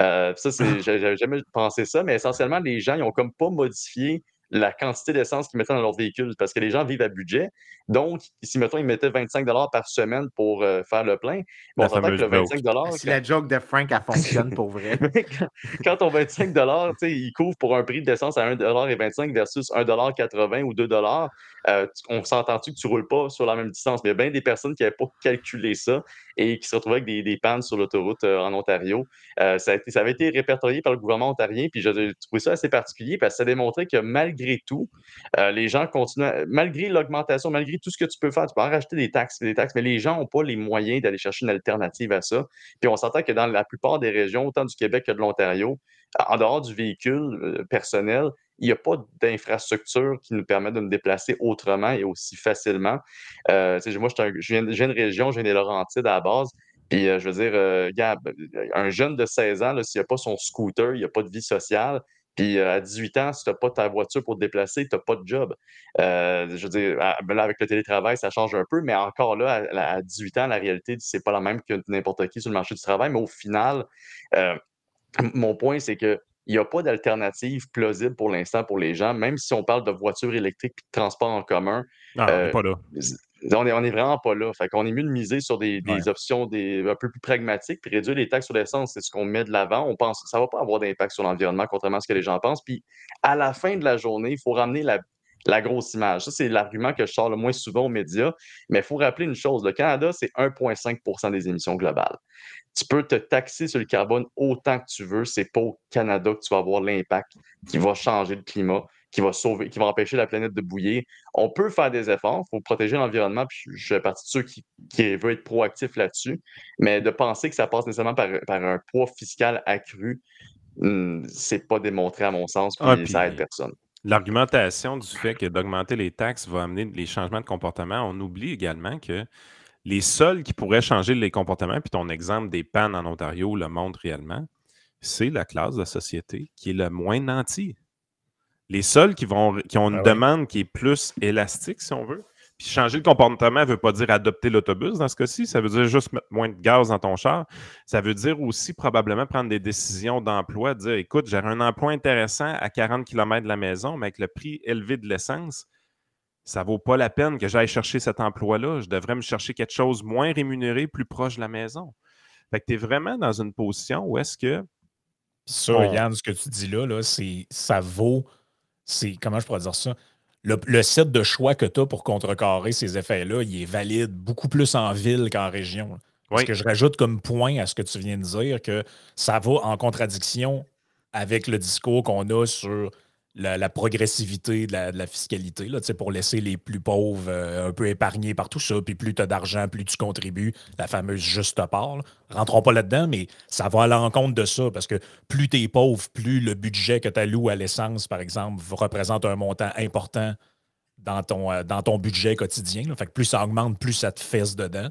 Euh, ça, c'est, j'avais jamais pensé ça, mais essentiellement, les gens, ils n'ont comme pas modifié la quantité d'essence qu'ils mettaient dans leur véhicule parce que les gens vivent à budget. Donc, si, mettons, ils mettaient 25 par semaine pour euh, faire le plein, bon, on que le 25 Si la joke de Frank, elle fonctionne pour vrai. quand ton 25 il couvre pour un prix d'essence à 1,25 versus 1,80 ou 2 euh, on s'entend-tu que tu ne roules pas sur la même distance? Mais il y a bien des personnes qui n'avaient pas calculé ça et qui se retrouvaient avec des, des pannes sur l'autoroute euh, en Ontario. ça, a été, ça avait été répertorié par le gouvernement ontarien, puis j'ai trouvé ça assez particulier parce que ça démontrait que malgré tout, les gens continuent, malgré l'augmentation, malgré tout ce que tu peux faire. Tu peux en rajouter des taxes, des taxes, mais les gens n'ont pas les moyens d'aller chercher une alternative à ça. Puis on s'entend que dans la plupart des régions, autant du Québec que de l'Ontario, en dehors du véhicule euh, personnel, il n'y a pas d'infrastructure qui nous permet de nous déplacer autrement et aussi facilement. Euh, moi, je, viens, de région, je viens des Laurentides à la base. Puis, euh, je veux dire, Gab, un jeune de 16 ans, s'il n'a pas son scooter, il n'a pas de vie sociale, puis euh, à 18 ans, si tu n'as pas ta voiture pour te déplacer, tu n'as pas de job. Euh, je veux dire, ben là, avec le télétravail, ça change un peu, mais encore là, à, 18 ans, la réalité, c'est pas la même que n'importe qui sur le marché du travail. Mais au final, euh, mon point, c'est que il n'y a pas d'alternative plausible pour l'instant pour les gens, même si on parle de voitures électriques et de transport en commun. N'est pas là. On n'est vraiment pas là. Fait qu'on est mieux de miser sur des, options des, un peu plus pragmatiques, puis réduire les taxes sur l'essence, c'est ce qu'on met de l'avant. On pense que ça ne va pas avoir d'impact sur l'environnement, contrairement à ce que les gens pensent. Puis à la fin de la journée, il faut ramener la, grosse image. Ça, c'est l'argument que je sors le moins souvent aux médias. Mais il faut rappeler une chose, le Canada, c'est 1,5% des émissions globales. Tu peux te taxer sur le carbone autant que tu veux. C'est pas au Canada que tu vas avoir l'impact qui va changer le climat qui va sauver, qui va empêcher la planète de bouillir. On peut faire des efforts, il faut protéger l'environnement, puis je fais partie de ceux qui, qui veulent être proactifs là-dessus, mais de penser que ça passe nécessairement par, un poids fiscal accru, hmm, c'est pas démontré à mon sens, puis, ah, ça aide personne. L'argumentation du fait que d'augmenter les taxes va amener les changements de comportement, on oublie également que les seuls qui pourraient changer les comportements, puis ton exemple des pannes en Ontario le montre réellement, c'est la classe de la société qui est le moins nantie. Les seuls qui, vont, qui ont une ah demande qui est plus élastique, si on veut. Puis changer le comportement ne veut pas dire adopter l'autobus dans ce cas-ci. Ça veut dire juste mettre moins de gaz dans ton char. Ça veut dire aussi probablement prendre des décisions d'emploi, dire écoute, j'ai un emploi intéressant à 40 km de la maison, mais avec le prix élevé de l'essence, ça ne vaut pas la peine que j'aille chercher cet emploi-là. Je devrais me chercher quelque chose moins rémunéré, plus proche de la maison. Fait que tu es vraiment dans une position où est-ce que. Ça, Yann, ce que tu dis là, là c'est ça vaut c'est, comment je pourrais dire ça? Le, set de choix que tu as pour contrecarrer ces effets-là, il est valide beaucoup plus en ville qu'en région. Parce que je rajoute comme point à ce que tu viens de dire que ça va en contradiction avec le discours qu'on a sur la, progressivité de la, fiscalité, là, pour laisser les plus pauvres euh, un peu épargnés par tout ça. Puis plus tu as d'argent, plus tu contribues, la fameuse juste part. Rentrons pas là-dedans, mais ça va à l'encontre de ça parce que plus tu es pauvre, plus le budget que tu alloues à l'essence, par exemple, représente un montant important dans ton, euh, dans ton budget quotidien. Fait que plus ça augmente, plus ça te fesse dedans.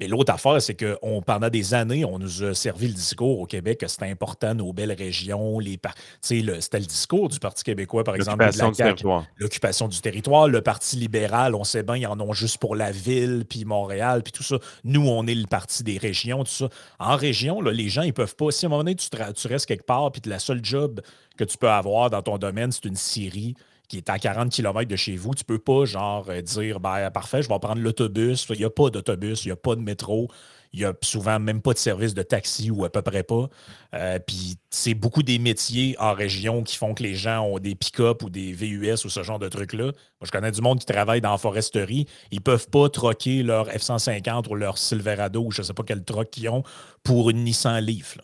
Mais l'autre affaire, c'est que pendant des années, on nous a servi le discours au Québec que c'était important, nos belles régions, les c'était le discours du Parti québécois, par exemple. L'occupation du territoire. L'occupation du territoire. Le Parti libéral, on sait bien, ils en ont juste pour la ville, puis Montréal, puis tout ça. Nous, on est le parti des régions, tout ça. En région, là, les gens, ils peuvent pas. Si à un moment donné, tu, tu restes quelque part, puis la seule job que tu peux avoir dans ton domaine, c'est une scierie qui est à 40 km de chez vous, tu peux pas genre euh, dire ben, parfait, je vais prendre l'autobus. Il n'y a pas d'autobus, il n'y a pas de métro, il n'y a souvent même pas de service de taxi ou à peu près pas. Euh, puis c'est beaucoup des métiers en région qui font que les gens ont des pick-up ou des VUS ou ce genre de trucs-là. Moi, je connais du monde qui travaille dans la foresterie. Ils peuvent pas troquer leur F-150 ou leur Silverado ou je sais pas quel truck qu'ils ont pour une Nissan Leaf.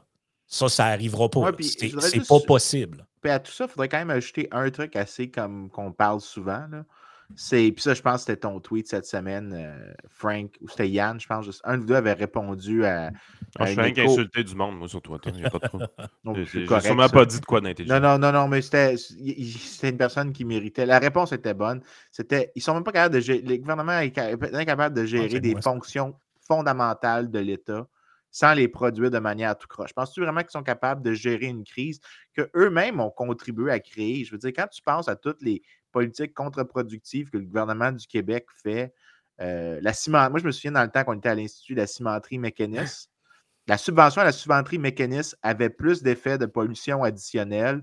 Ça, ça n'arrivera pas. c'est pas possible. Puis à tout ça, il faudrait quand même ajouter un truc assez comme qu'on parle souvent. C'est, puis ça, je pense que c'était ton tweet cette semaine, euh, Frank, ou c'était Yann, je pense. Juste, un de vous deux avait répondu à. Ah, je fais insulter du monde, moi, sur Twitter. Il n'y a pas de trop. J'ai sûrement pas dit de quoi d'intelligent. Non, non, non, non, mais c'était, c'était une personne qui méritait. La réponse était bonne. C'était, ils sont même pas capables de gérer. Le gouvernement est incapable de gérer des fonctions fondamentales de l'État sans les produire de manière tout croche. Penses-tu vraiment qu'ils sont capables de gérer une crise qu'eux-mêmes ont contribué à créer? Je veux dire, quand tu penses à toutes les politiques contre-productives que le gouvernement du Québec fait, euh, la ciment... moi, je me souviens dans le temps qu'on était à l'Institut de la cimenterie mécaniste, la subvention à la cimenterie mécaniste avait plus d'effets de pollution additionnelle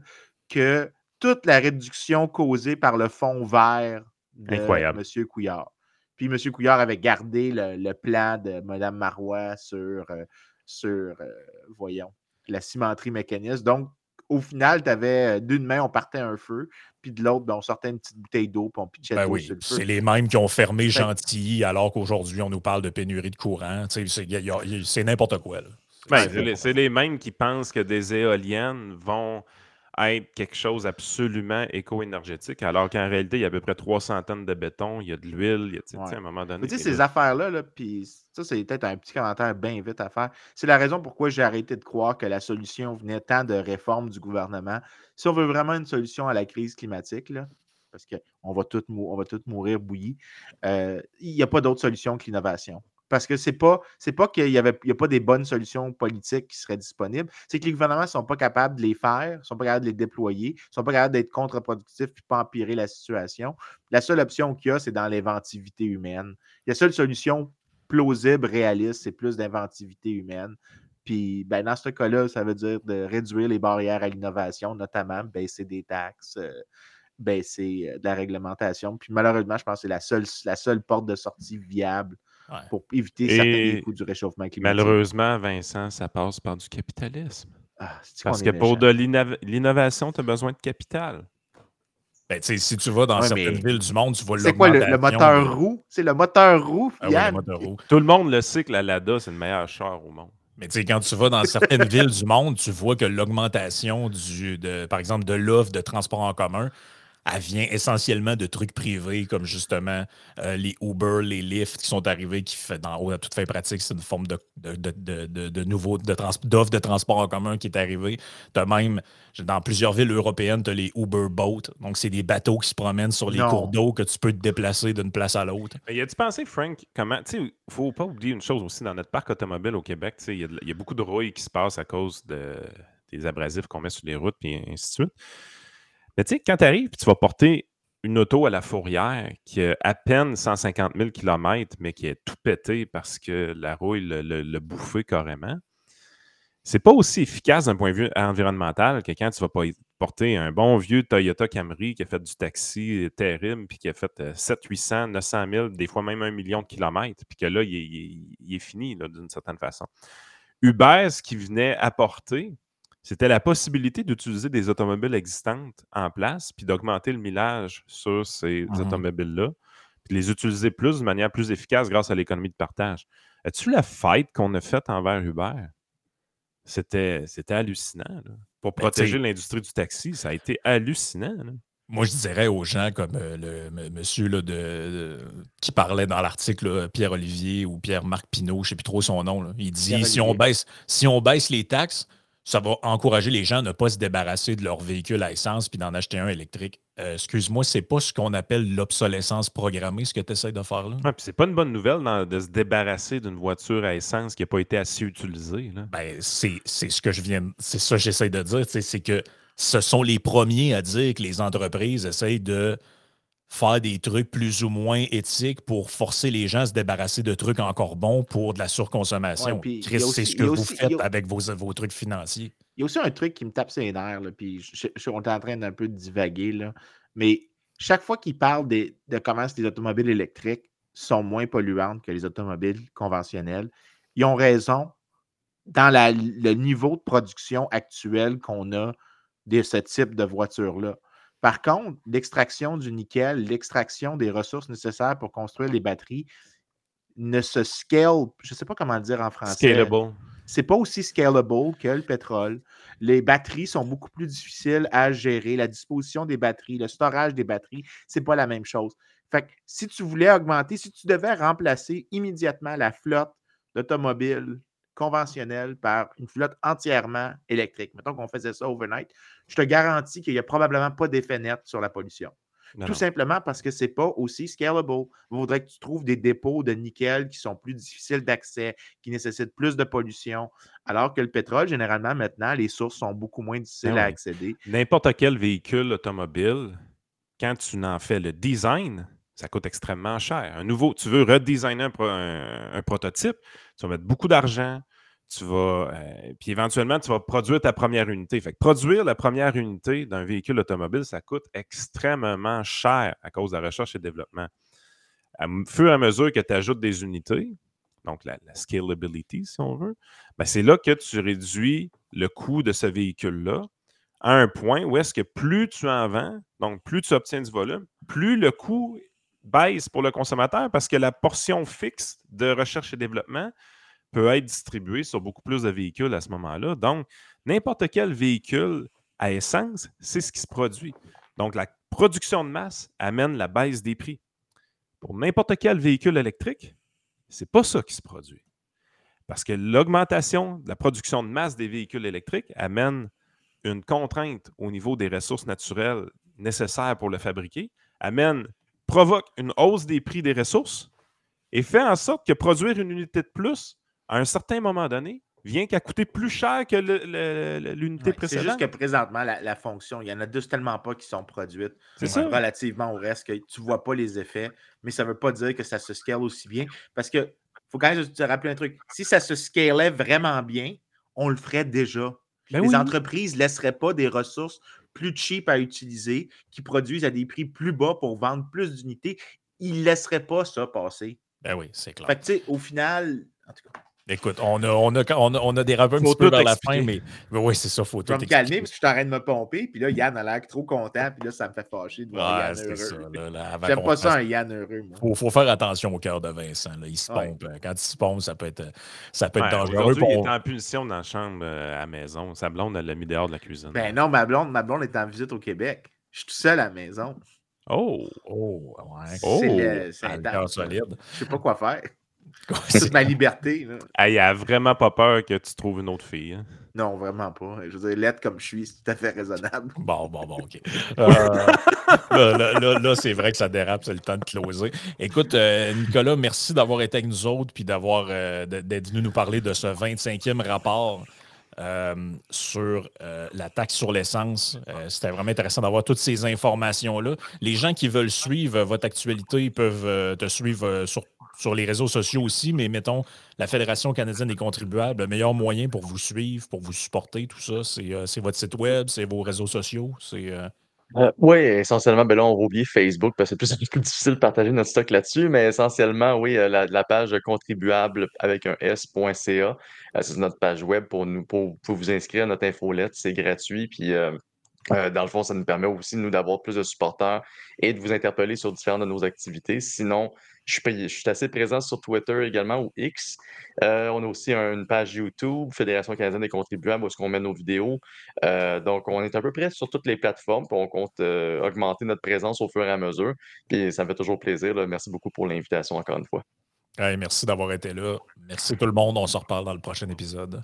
que toute la réduction causée par le fond vert de M. Couillard. Puis M. Couillard avait gardé le, plan de Mme Marois sur, euh, sur euh, voyons, la cimenterie mécaniste. Donc, au final, tu avais euh, d'une main, on partait un feu, puis de l'autre, ben, on sortait une petite bouteille d'eau, puis on pitchait ben oui, C'est les mêmes qui ont fermé Gentilly, alors qu'aujourd'hui, on nous parle de pénurie de courant. C'est n'importe quoi. Ben, c'est les mêmes qui pensent que des éoliennes vont être quelque chose absolument éco-énergétique, alors qu'en réalité, il y a à peu près 300 tonnes de béton, il y a de l'huile, il y a, à un moment donné. Tu sais, ces affaires-là, puis ça, c'est peut-être un petit commentaire bien vite à faire. C'est la raison pourquoi j'ai arrêté de croire que la solution venait tant de réformes du gouvernement. Si on veut vraiment une solution à la crise climatique, là, parce qu'on va tous mourir bouillis, euh, il n'y a pas d'autre solution que l'innovation. Parce que c'est pas, pas qu'il n'y a pas des bonnes solutions politiques qui seraient disponibles. C'est que les gouvernements ne sont pas capables de les faire, ne sont pas capables de les déployer, ne sont pas capables d'être contre-productifs et pas empirer la situation. La seule option qu'il y a, c'est dans l'inventivité humaine. La seule solution plausible, réaliste, c'est plus d'inventivité humaine. Puis ben, dans ce cas-là, ça veut dire de réduire les barrières à l'innovation, notamment baisser des taxes, euh, baisser euh, de la réglementation. Puis malheureusement, je pense que c'est la seule, la seule porte de sortie viable pour éviter certains coûts du réchauffement climatique. Malheureusement, Vincent, ça passe par du capitalisme. Ah, Parce que pour de l'innovation, tu as besoin de capital. Ben, si tu vas dans certaines villes du monde, tu vois C'est quoi le, moteur roux? C'est le moteur roux, ah Tout le monde le sait que la Lada, c'est le meilleur char au monde. Mais quand tu vas dans certaines villes du monde, tu vois que l'augmentation, du, par exemple, de l'offre de transport en commun elle vient essentiellement de trucs privés comme justement euh, les Uber, les Lyft qui sont arrivés, qui fait dans à toute fin pratique, c'est une forme de, de, de, de nouveau d'offre de transport en commun qui est arrivée. Tu as même, dans plusieurs villes européennes, tu as les Uber Boats. Donc, c'est des bateaux qui se promènent sur les cours d'eau que tu peux te déplacer d'une place à l'autre. Y a-tu pensé, Frank, comment. Tu sais, il faut pas oublier une chose aussi dans notre parc automobile au Québec, il y, a beaucoup de rouilles qui se passent à cause de, des abrasifs qu'on met sur les routes, puis ainsi de suite. Mais tu sais, quand tu arrives, tu vas porter une auto à la fourrière qui a à peine 150 000 km, mais qui est tout pété parce que la rouille l'a bouffé carrément. C'est pas aussi efficace d'un point de vue environnemental que quand tu vas porter un bon vieux Toyota Camry qui a fait du taxi terrible, puis qui a fait 700, 800, 900 000, des fois même un million de kilomètres, puis que là, il est, fini d'une certaine façon. Uber, ce qui venait apporter, c'était la possibilité d'utiliser des automobiles existantes en place, puis d'augmenter le millage sur ces mmh automobiles-là, puis les utiliser plus de manière plus efficace grâce à l'économie de partage. As-tu la fête qu'on a faite envers Uber? C'était, c'était hallucinant. Pour ben, protéger l'industrie du taxi, ça a été hallucinant. Moi, je dirais aux gens comme euh, le monsieur là, de, qui parlait dans l'article, Pierre-Olivier ou Pierre-Marc Pinault, je ne sais plus trop son nom. Il dit si on, baisse, si on baisse les taxes, ça va encourager les gens à ne pas se débarrasser de leur véhicule à essence puis d'en acheter un électrique. Euh, excuse-moi, c'est pas ce qu'on appelle l'obsolescence programmée, ce que tu essaies de faire là? Ouais, c'est pas une bonne nouvelle de se débarrasser d'une voiture à essence qui n'a pas été assez utilisée. Ben, c'est ce que je viens. C'est ça que j'essaie de dire. C'est que ce sont les premiers à dire que les entreprises essayent de faire des trucs plus ou moins éthiques pour forcer les gens à se débarrasser de trucs encore bons pour de la surconsommation. c'est ce que vous faites avec vos, vos, trucs financiers. Il y a aussi un truc qui me tape ses nerfs, là, puis je, on est en train d'un peu de divaguer, là, mais chaque fois qu'ils parlent de comment les automobiles électriques sont moins polluantes que les automobiles conventionnelles, ils ont raison dans le niveau de production actuel qu'on a de ce type de voiture-là. Par contre, l'extraction du nickel, l'extraction des ressources nécessaires pour construire les batteries ne se scale, je ne sais pas comment dire en français. Scalable. C'est pas aussi scalable que le pétrole. Les batteries sont beaucoup plus difficiles à gérer. La disposition des batteries, le storage des batteries, c'est pas la même chose. Fait que si tu voulais augmenter, si tu devais remplacer immédiatement la flotte d'automobiles conventionnelle par une flotte entièrement électrique, mettons qu'on faisait ça overnight, je te garantis qu'il n'y a probablement pas d'effet net sur la pollution. Tout simplement parce que ce n'est pas aussi scalable. Il faudrait que tu trouves des dépôts de nickel qui sont plus difficiles d'accès, qui nécessitent plus de pollution, alors que le pétrole, généralement, maintenant, les sources sont beaucoup moins difficiles ah à accéder. N'importe quel véhicule automobile, quand tu n'en fais le design, ça coûte extrêmement cher. Un nouveau, tu veux redesigner un prototype, tu vas mettre beaucoup d'argent, tu vas. Euh, puis éventuellement, tu vas produire ta première unité. Fait que produire la première unité d'un véhicule automobile, ça coûte extrêmement cher à cause de la recherche et développement. À fur et à mesure que tu ajoutes des unités, donc la, scalability, si on veut, ben c'est là que tu réduis le coût de ce véhicule-là à un point où est-ce que plus tu en vends, donc plus tu obtiens du volume, plus le coût baisse pour le consommateur parce que la portion fixe de recherche et développement peut être distribué sur beaucoup plus de véhicules à ce moment-là. Donc, n'importe quel véhicule à essence, c'est ce qui se produit. Donc, la production de masse amène la baisse des prix. Pour n'importe quel véhicule électrique, ce n'est pas ça qui se produit. Parce que l'augmentation de la production de masse des véhicules électriques amène une contrainte au niveau des ressources naturelles nécessaires pour le fabriquer, amène, provoque une hausse des prix des ressources et fait en sorte que produire une unité de plus à un certain moment donné, vient qu'à coûter plus cher que l'unité précédente. C'est juste que présentement, la, fonction, il y en a deux tellement pas qui sont produites relativement au reste que tu ne vois pas les effets, mais ça ne veut pas dire que ça se scale aussi bien. Parce que faut quand même te rappeler un truc. Si ça se scalait vraiment bien, on le ferait déjà. Ben les entreprises ne laisseraient pas des ressources plus cheap à utiliser, qui produisent à des prix plus bas pour vendre plus d'unités. Ils ne laisseraient pas ça passer. Ben oui, c'est clair. Fait que, au final, en tout cas, Écoute, on a, on a, on a, on a dérapé un petit peu vers la fin, mais, oui, c'est ça, faut tout Je vais me calmer parce que je suis en train de me pomper, puis là, Yann a l'air trop content, puis là, ça me fait fâcher de voir Yann heureux. J'aime pas ça, un Yann heureux. Il faut, faire attention au cœur de Vincent. Là. Il se pompe. Quand il se pompe, ça peut être, ça peut être dangereux. Pour... Il est en punition dans la chambre euh, à la maison. Sa blonde, elle l'a mis dehors de la cuisine. Ben non, ma blonde, ma blonde est en visite au Québec. Je suis tout seul à la maison. Oh! Oh, ouais. Oh, c'est un solide. Je sais pas quoi faire. C'est ma liberté. Là. Il a vraiment pas peur que tu trouves une autre fille. Hein. Non, vraiment pas. Je veux dire, l'être comme je suis, c'est tout à fait raisonnable. Bon, bon, bon, OK. Euh, là, c'est vrai que ça dérape, c'est le temps de closer. Écoute, euh, Nicolas, merci d'avoir été avec nous autres puis d'avoir euh, d'être venu nous parler de ce 25e rapport. sur la taxe sur l'essence. C'était vraiment intéressant d'avoir toutes ces informations-là. Les gens qui veulent suivre votre actualité peuvent te suivre sur sur les réseaux sociaux aussi, mais mettons, la Fédération canadienne des contribuables, le meilleur moyen pour vous suivre, pour vous supporter, tout ça, c'est euh, votre site web, c'est vos réseaux sociaux, c'est... Euh euh, oui, essentiellement, ben là, on va oublier Facebook parce que c'est plus, difficile de partager notre stock là-dessus, mais essentiellement, oui, la, page contribuable avec un S.ca, c'est notre page web pour, nous, pour, vous inscrire à notre infolette, c'est gratuit, puis dans le fond, ça nous permet aussi, nous, d'avoir plus de supporters et de vous interpeller sur différentes de nos activités. Sinon, je suis, assez présent sur Twitter également ou X. Euh, on a aussi une page YouTube, Fédération canadienne des contribuables, où est-ce qu'on met nos vidéos. Euh, donc, on est à peu près sur toutes les plateformes, puis on compte euh, augmenter notre présence au fur et à mesure. Puis ça me fait toujours plaisir. Merci beaucoup pour l'invitation encore une fois. merci d'avoir été là. Merci tout le monde. On se reparle dans le prochain épisode.